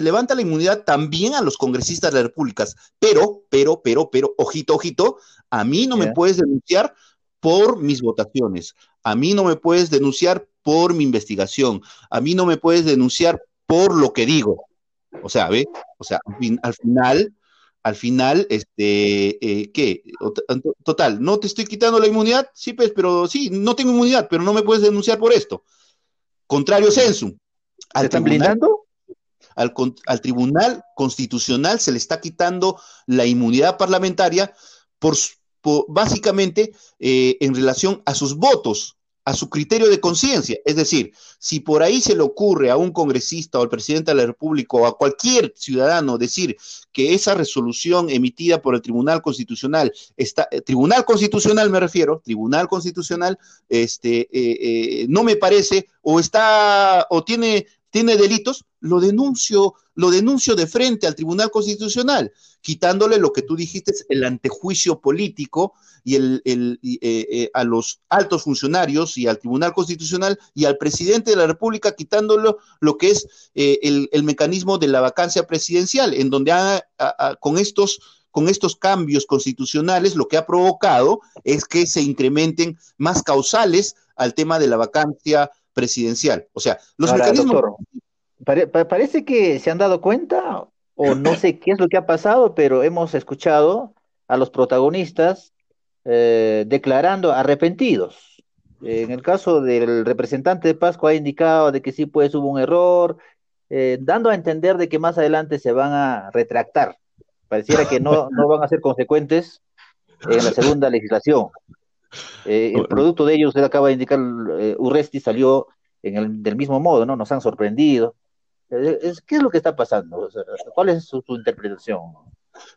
levanta la inmunidad también a los congresistas de la República. Pero, pero, pero, pero, ojito, ojito, a mí no me puedes denunciar por mis votaciones. A mí no me puedes denunciar por mi investigación. A mí no me puedes denunciar por lo que digo. O sea, ¿ve? O sea, al final, al final, este, eh, ¿qué? Total, no te estoy quitando la inmunidad, sí, pues, pero sí, no tengo inmunidad, pero no me puedes denunciar por esto. Contrario censum. ¿Al están blindando? Al, al, Tribunal Constitucional se le está quitando la inmunidad parlamentaria por, básicamente eh, en relación a sus votos a su criterio de conciencia. Es decir, si por ahí se le ocurre a un congresista o al presidente de la República o a cualquier ciudadano decir que esa resolución emitida por el Tribunal Constitucional está, eh, Tribunal Constitucional me refiero, Tribunal Constitucional, este, eh, eh, no me parece o está o tiene tiene delitos, lo denuncio, lo denuncio de frente al Tribunal Constitucional, quitándole lo que tú dijiste, el antejuicio político y el, eh, eh, a los altos funcionarios y al Tribunal Constitucional y al presidente de la República, quitándolo lo que es eh, el, mecanismo de la vacancia presidencial, en donde con estos con estos cambios constitucionales lo que ha provocado es que se incrementen más causales al tema de la vacancia presidencial. O sea, los mecanismos... parece que se han dado cuenta, o no [clears throat] sé qué es lo que ha pasado, pero hemos escuchado a los protagonistas eh, declarando arrepentidos. En el caso del representante de Pascua ha indicado de que sí, pues hubo un error, eh, dando a entender de que más adelante se van a retractar. Pareciera que no, no van a ser consecuentes en la segunda legislación. Eh, el producto de ellos, usted acaba de indicar, eh, Urresti salió en el, del mismo modo, ¿no? Nos han sorprendido. Eh, ¿Qué es lo que está pasando? ¿Cuál es su, interpretación?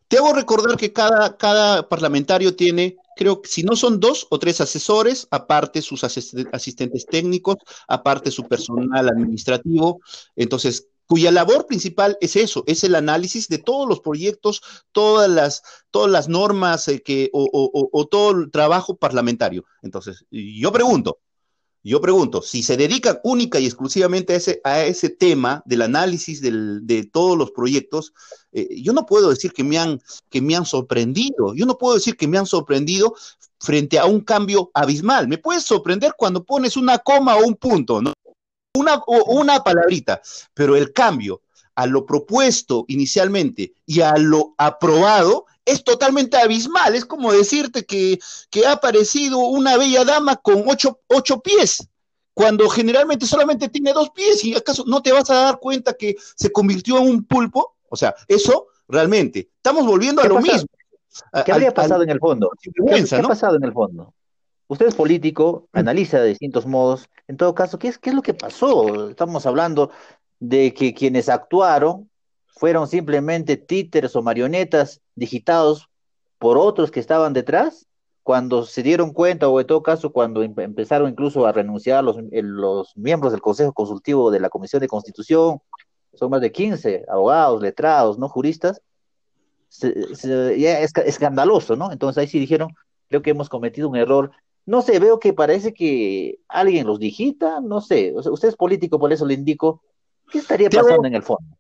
Te hago recordar que cada, cada parlamentario tiene, creo que si no son dos o tres asesores, aparte sus asistentes técnicos, aparte su personal administrativo. Entonces, cuya labor principal es eso, es el análisis de todos los proyectos, todas las, todas las normas eh, que, o, todo el trabajo parlamentario. Entonces, yo pregunto, yo pregunto, si se dedican única y exclusivamente a ese, a ese tema del análisis de todos los proyectos, eh, yo no puedo decir que me, han, que me han sorprendido, yo no puedo decir que me han sorprendido frente a un cambio abismal. Me puedes sorprender cuando pones una coma o un punto, ¿no? Una, una palabrita, pero el cambio a lo propuesto inicialmente y a lo aprobado es totalmente abismal. Es como decirte que, ha aparecido una bella dama con ocho, ocho, pies, cuando generalmente solamente tiene dos pies y acaso no te vas a dar cuenta que se convirtió en un pulpo. O sea, eso realmente, estamos volviendo a lo mismo. ¿Qué habría pasado en el fondo? ¿Qué, ha pasado en el fondo? Usted es político, mm. analiza de distintos modos. En todo caso, ¿qué es, ¿qué es lo que pasó? Estamos hablando de que quienes actuaron fueron simplemente títeres o marionetas digitados por otros que estaban detrás, cuando se dieron cuenta, o en todo caso, cuando em, empezaron incluso a renunciar los, los miembros del Consejo Consultivo de la Comisión de Constitución, son más de 15 abogados, letrados, ¿no? Juristas, ya es escandaloso, ¿no? Entonces ahí sí dijeron, creo que hemos cometido un error no sé, veo que parece que alguien los digita, no sé, usted es político, por eso le indico, ¿qué estaría pasando en el fondo?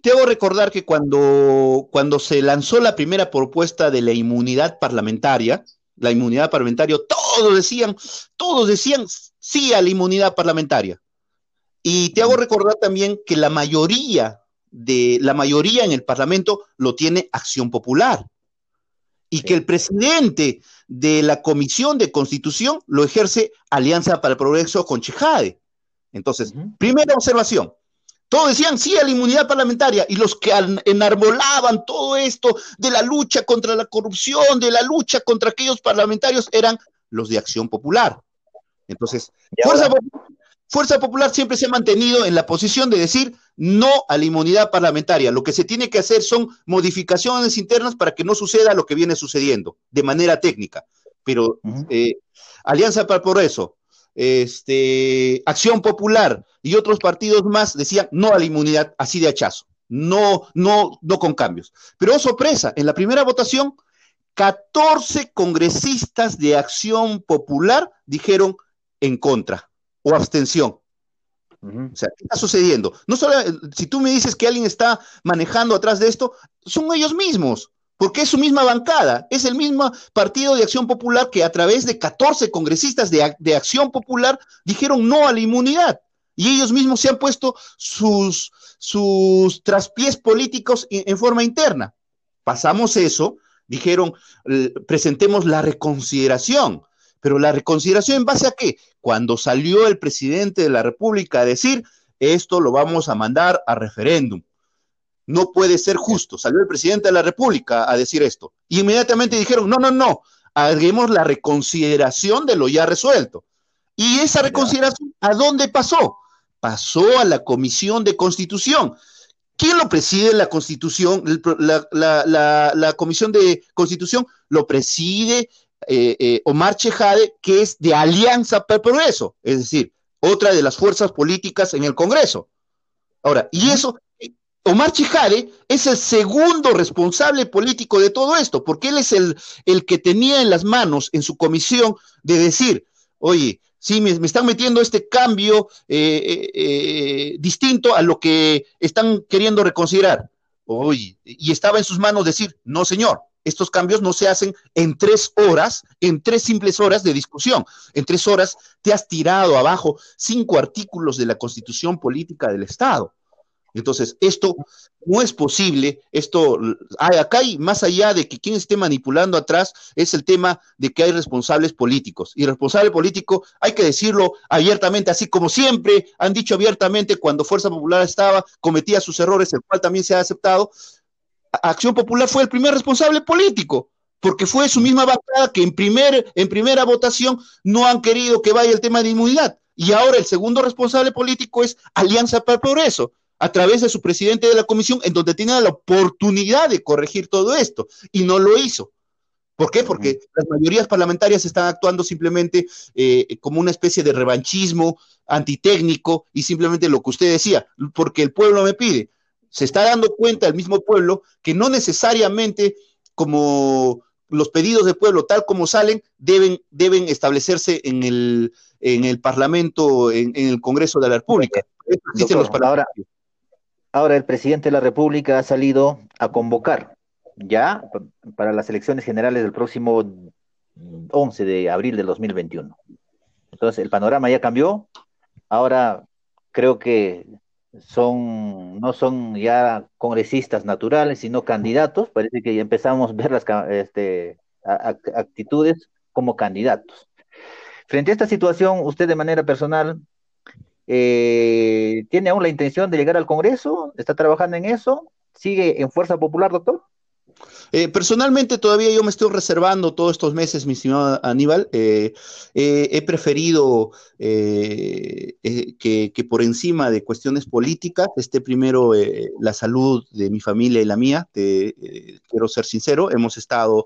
Te hago recordar que cuando, cuando se lanzó la primera propuesta de la inmunidad parlamentaria, la inmunidad parlamentaria, todos decían, todos decían sí a la inmunidad parlamentaria. Y te hago recordar también que la mayoría de la mayoría en el Parlamento lo tiene Acción Popular y que el presidente de la Comisión de Constitución lo ejerce Alianza para el Progreso con Chejade. Entonces, primera observación. Todos decían sí a la inmunidad parlamentaria y los que enarbolaban todo esto de la lucha contra la corrupción, de la lucha contra aquellos parlamentarios, eran los de Acción Popular. Entonces, Fuerza Popular Fuerza Popular siempre se ha mantenido en la posición de decir no a la inmunidad parlamentaria. Lo que se tiene que hacer son modificaciones internas para que no suceda lo que viene sucediendo de manera técnica. Pero eh, Alianza para el Progreso, este, Acción Popular y otros partidos más decían no a la inmunidad así de hachazo, no, no, no con cambios. Pero oh, sorpresa, en la primera votación, 14 congresistas de Acción Popular dijeron en contra o abstención. O sea, ¿qué está sucediendo? No solo, si tú me dices que alguien está manejando atrás de esto, son ellos mismos porque es su misma bancada, es el mismo partido de Acción Popular que a través de 14 congresistas de, Acción Popular dijeron no a la inmunidad. Y ellos mismos se han puesto sus, sus traspiés políticos en, forma interna. Pasamos eso, dijeron, presentemos la reconsideración. Pero la reconsideración en base a qué? Cuando salió el presidente de la República a decir, esto lo vamos a mandar a referéndum no puede ser justo. Salió el presidente de la República a decir esto. Y inmediatamente dijeron, no, no, no, hagamos la reconsideración de lo ya resuelto. Y esa reconsideración, ¿a dónde pasó? Pasó a la Comisión de Constitución. ¿Quién lo preside la Constitución? La, Comisión de Constitución lo preside eh, eh, Omar Chejade, que es de Alianza para el Progreso, es decir, otra de las fuerzas políticas en el Congreso. Ahora, y eso Omar Chijade es el segundo responsable político de todo esto, porque él es el, el que tenía en las manos en su comisión de decir, oye, sí, me, están metiendo este cambio eh, eh, eh, distinto a lo que están queriendo reconsiderar. Oye, y estaba en sus manos decir, no, señor, estos cambios no se hacen en tres horas, en tres simples horas de discusión. En tres horas te has tirado abajo cinco artículos de la constitución política del Estado. Entonces, esto no es posible, esto, acá hay, más allá de que quien esté manipulando atrás, es el tema de que hay responsables políticos. Y responsable político, hay que decirlo abiertamente, así como siempre han dicho abiertamente cuando Fuerza Popular estaba, cometía sus errores, el cual también se ha aceptado. Acción Popular fue el primer responsable político, porque fue su misma bancada que en, primer, en primera votación no han querido que vaya el tema de inmunidad. Y ahora el segundo responsable político es Alianza para el Progreso a través de su presidente de la comisión, en donde tenía la oportunidad de corregir todo esto y no lo hizo. ¿Por qué? Porque las mayorías parlamentarias están actuando simplemente eh, como una especie de revanchismo antitécnico y simplemente lo que usted decía, porque el pueblo me pide. Se está dando cuenta el mismo pueblo que no necesariamente como los pedidos del pueblo, tal como salen, deben, deben establecerse en el, en el Parlamento, en, el Congreso de la República. los Ahora el presidente de la República ha salido a convocar ya para las elecciones generales del próximo 11 de abril del 2021. Entonces el panorama ya cambió. Ahora creo que son no son ya congresistas naturales, sino candidatos. Parece que ya empezamos a ver las este, actitudes como candidatos. Frente a esta situación, usted de manera personal, eh, ¿Tiene aún la intención de llegar al Congreso? ¿Está trabajando en eso? ¿Sigue en Fuerza Popular, doctor? Eh, personalmente todavía yo me estoy reservando todos estos meses, mi estimado Aníbal. Eh, he preferido que, que, por encima de cuestiones políticas esté primero la salud de mi familia y la mía. Te, quiero ser sincero, hemos estado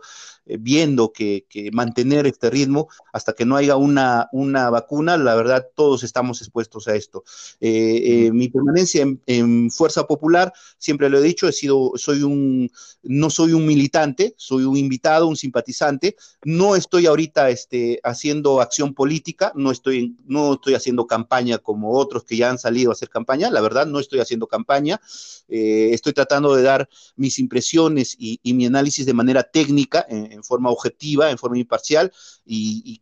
eh, viendo que, mantener este ritmo hasta que no haya una, una vacuna, la verdad todos estamos expuestos a esto. Eh, eh, mi permanencia en, Fuerza Popular, siempre lo he dicho, he sido, soy un, no soy un militante, soy un invitado, un simpatizante, no estoy ahorita este, haciendo acción política, no estoy, no estoy haciendo campaña como otros que ya han salido a hacer campaña, la verdad no estoy haciendo campaña, estoy tratando de dar mis impresiones y, mi análisis de manera técnica en, en forma objetiva, en forma imparcial, y,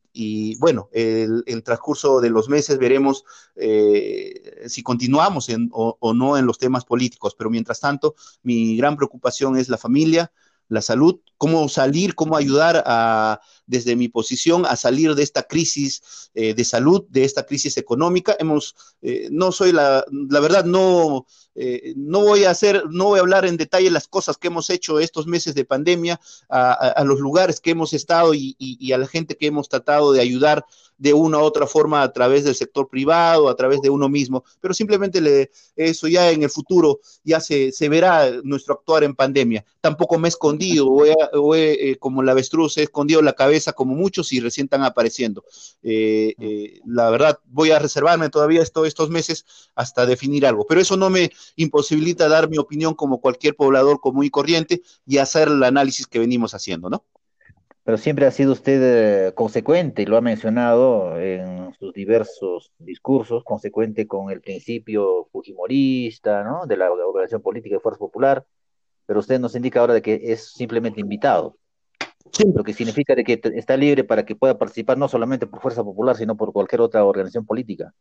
bueno, el, el, transcurso de los meses veremos eh, si continuamos o, o no en los temas políticos, pero mientras tanto, mi gran preocupación es la familia, la salud, cómo salir, cómo ayudar a, desde mi posición a salir de esta crisis eh, de salud, de esta crisis económica. Hemos, eh, no soy la, la verdad, no, eh, no voy a hacer, no voy a hablar en detalle las cosas que hemos hecho estos meses de pandemia, a, los lugares que hemos estado y, y, a la gente que hemos tratado de ayudar de una u otra forma a través del sector privado, a través de uno mismo, pero simplemente le, eso ya en el futuro ya se, se verá nuestro actuar en pandemia. Tampoco me he escondido, o, he, como la avestruz he escondido la cabeza como muchos y recién están apareciendo. Eh, eh, la verdad, voy a reservarme todavía estos meses hasta definir algo, pero eso no me imposibilita dar mi opinión como cualquier poblador común y corriente y hacer el análisis que venimos haciendo, ¿no? Pero siempre ha sido usted consecuente, y lo ha mencionado en sus diversos discursos, consecuente con el principio fujimorista, ¿no? De la organización política de Fuerza Popular, pero usted nos indica ahora de que es simplemente invitado. Lo que significa de que está libre para que pueda participar no solamente por Fuerza Popular, sino por cualquier otra organización política.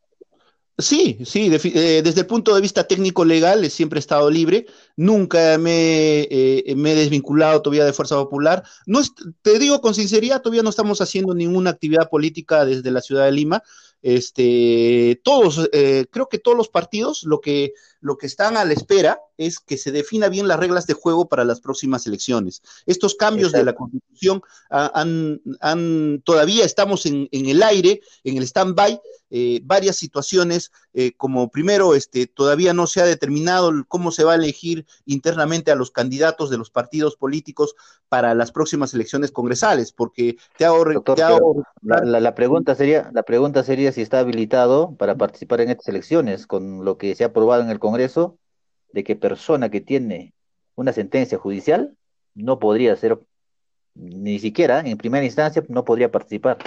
Sí, sí, eh, desde el punto de vista técnico legal siempre he estado libre, nunca me, eh, me he desvinculado todavía de Fuerza Popular. No te digo con sinceridad, todavía no estamos haciendo ninguna actividad política desde la ciudad de Lima. Este, todos, eh, creo que todos los partidos lo que, lo que están a la espera es que se defina bien las reglas de juego para las próximas elecciones. Estos cambios de la constitución ah, han, han, todavía estamos en, en el aire, en el stand-by, eh, varias situaciones, eh, como primero, este, todavía no se ha determinado cómo se va a elegir internamente a los candidatos de los partidos políticos para las próximas elecciones congresales, porque te hago, la, pregunta sería, la pregunta sería si está habilitado para participar en estas elecciones, con lo que se ha aprobado en el Congreso, de que persona que tiene una sentencia judicial no podría ser, ni siquiera en primera instancia, no podría participar.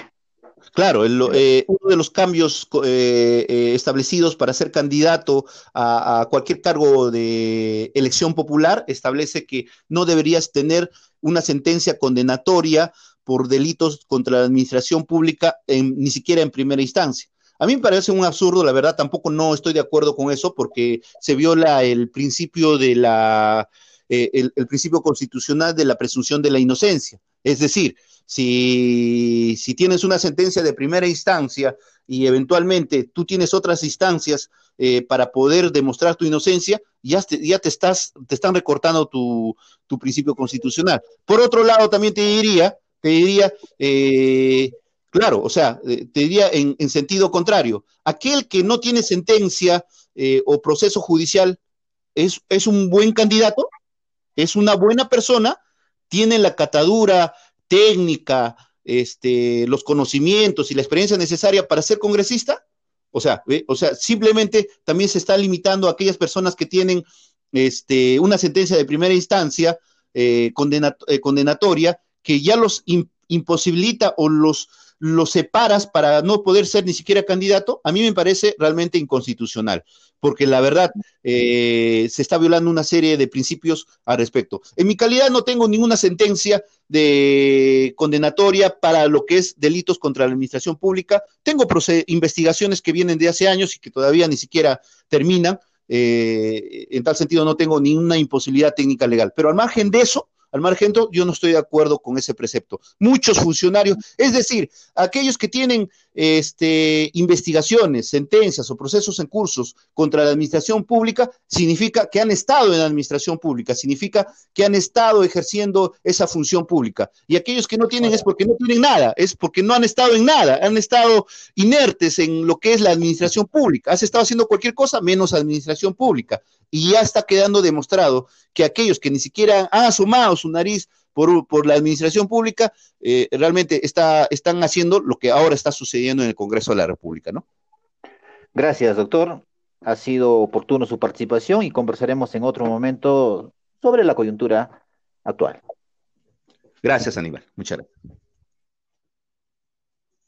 Claro, eh, uno de los cambios eh, eh, establecidos para ser candidato a, cualquier cargo de elección popular establece que no deberías tener una sentencia condenatoria por delitos contra la administración pública, ni siquiera en primera instancia. A mí me parece un absurdo, la verdad, tampoco no estoy de acuerdo con eso porque se viola el principio de la, el principio constitucional de la presunción de la inocencia. Es decir, si, si tienes una sentencia de primera instancia y eventualmente tú tienes otras instancias eh, para poder demostrar tu inocencia, ya te, ya te, estás, te están recortando tu, tu principio constitucional. Por otro lado, también te diría, te diría, eh, claro, o sea, eh, te diría en, en, sentido contrario, aquel que no tiene sentencia o proceso judicial es, es un buen candidato, es una buena persona, tiene la catadura, técnica, este, los conocimientos y la experiencia necesaria para ser congresista? O sea, o sea, simplemente también se está limitando a aquellas personas que tienen este, una sentencia de primera instancia eh, eh, condenatoria que ya los imposibilita o los lo separas para no poder ser ni siquiera candidato, a mí me parece realmente inconstitucional, porque la verdad eh, se está violando una serie de principios al respecto. En mi calidad no tengo ninguna sentencia de condenatoria para lo que es delitos contra la administración pública. Tengo investigaciones que vienen de hace años y que todavía ni siquiera terminan. Eh, en tal sentido no tengo ninguna imposibilidad técnica legal. Pero al margen de eso, al margen, yo no estoy de acuerdo con ese precepto. Muchos funcionarios, es decir, aquellos que tienen este, investigaciones, sentencias o procesos en cursos contra la administración pública, significa que han estado en la administración pública, significa que han estado ejerciendo esa función pública. Y aquellos que no tienen es porque no tienen nada, es porque no han estado en nada, han estado inertes en lo que es la administración pública. Has estado haciendo cualquier cosa menos administración pública. Y ya está quedando demostrado que aquellos que ni siquiera han asomado su nariz por, la administración pública, eh, realmente está, están haciendo lo que ahora está sucediendo en el Congreso de la República, ¿no? Gracias, doctor. Ha sido oportuno su participación y conversaremos en otro momento sobre la coyuntura actual. Gracias, Aníbal. Muchas gracias.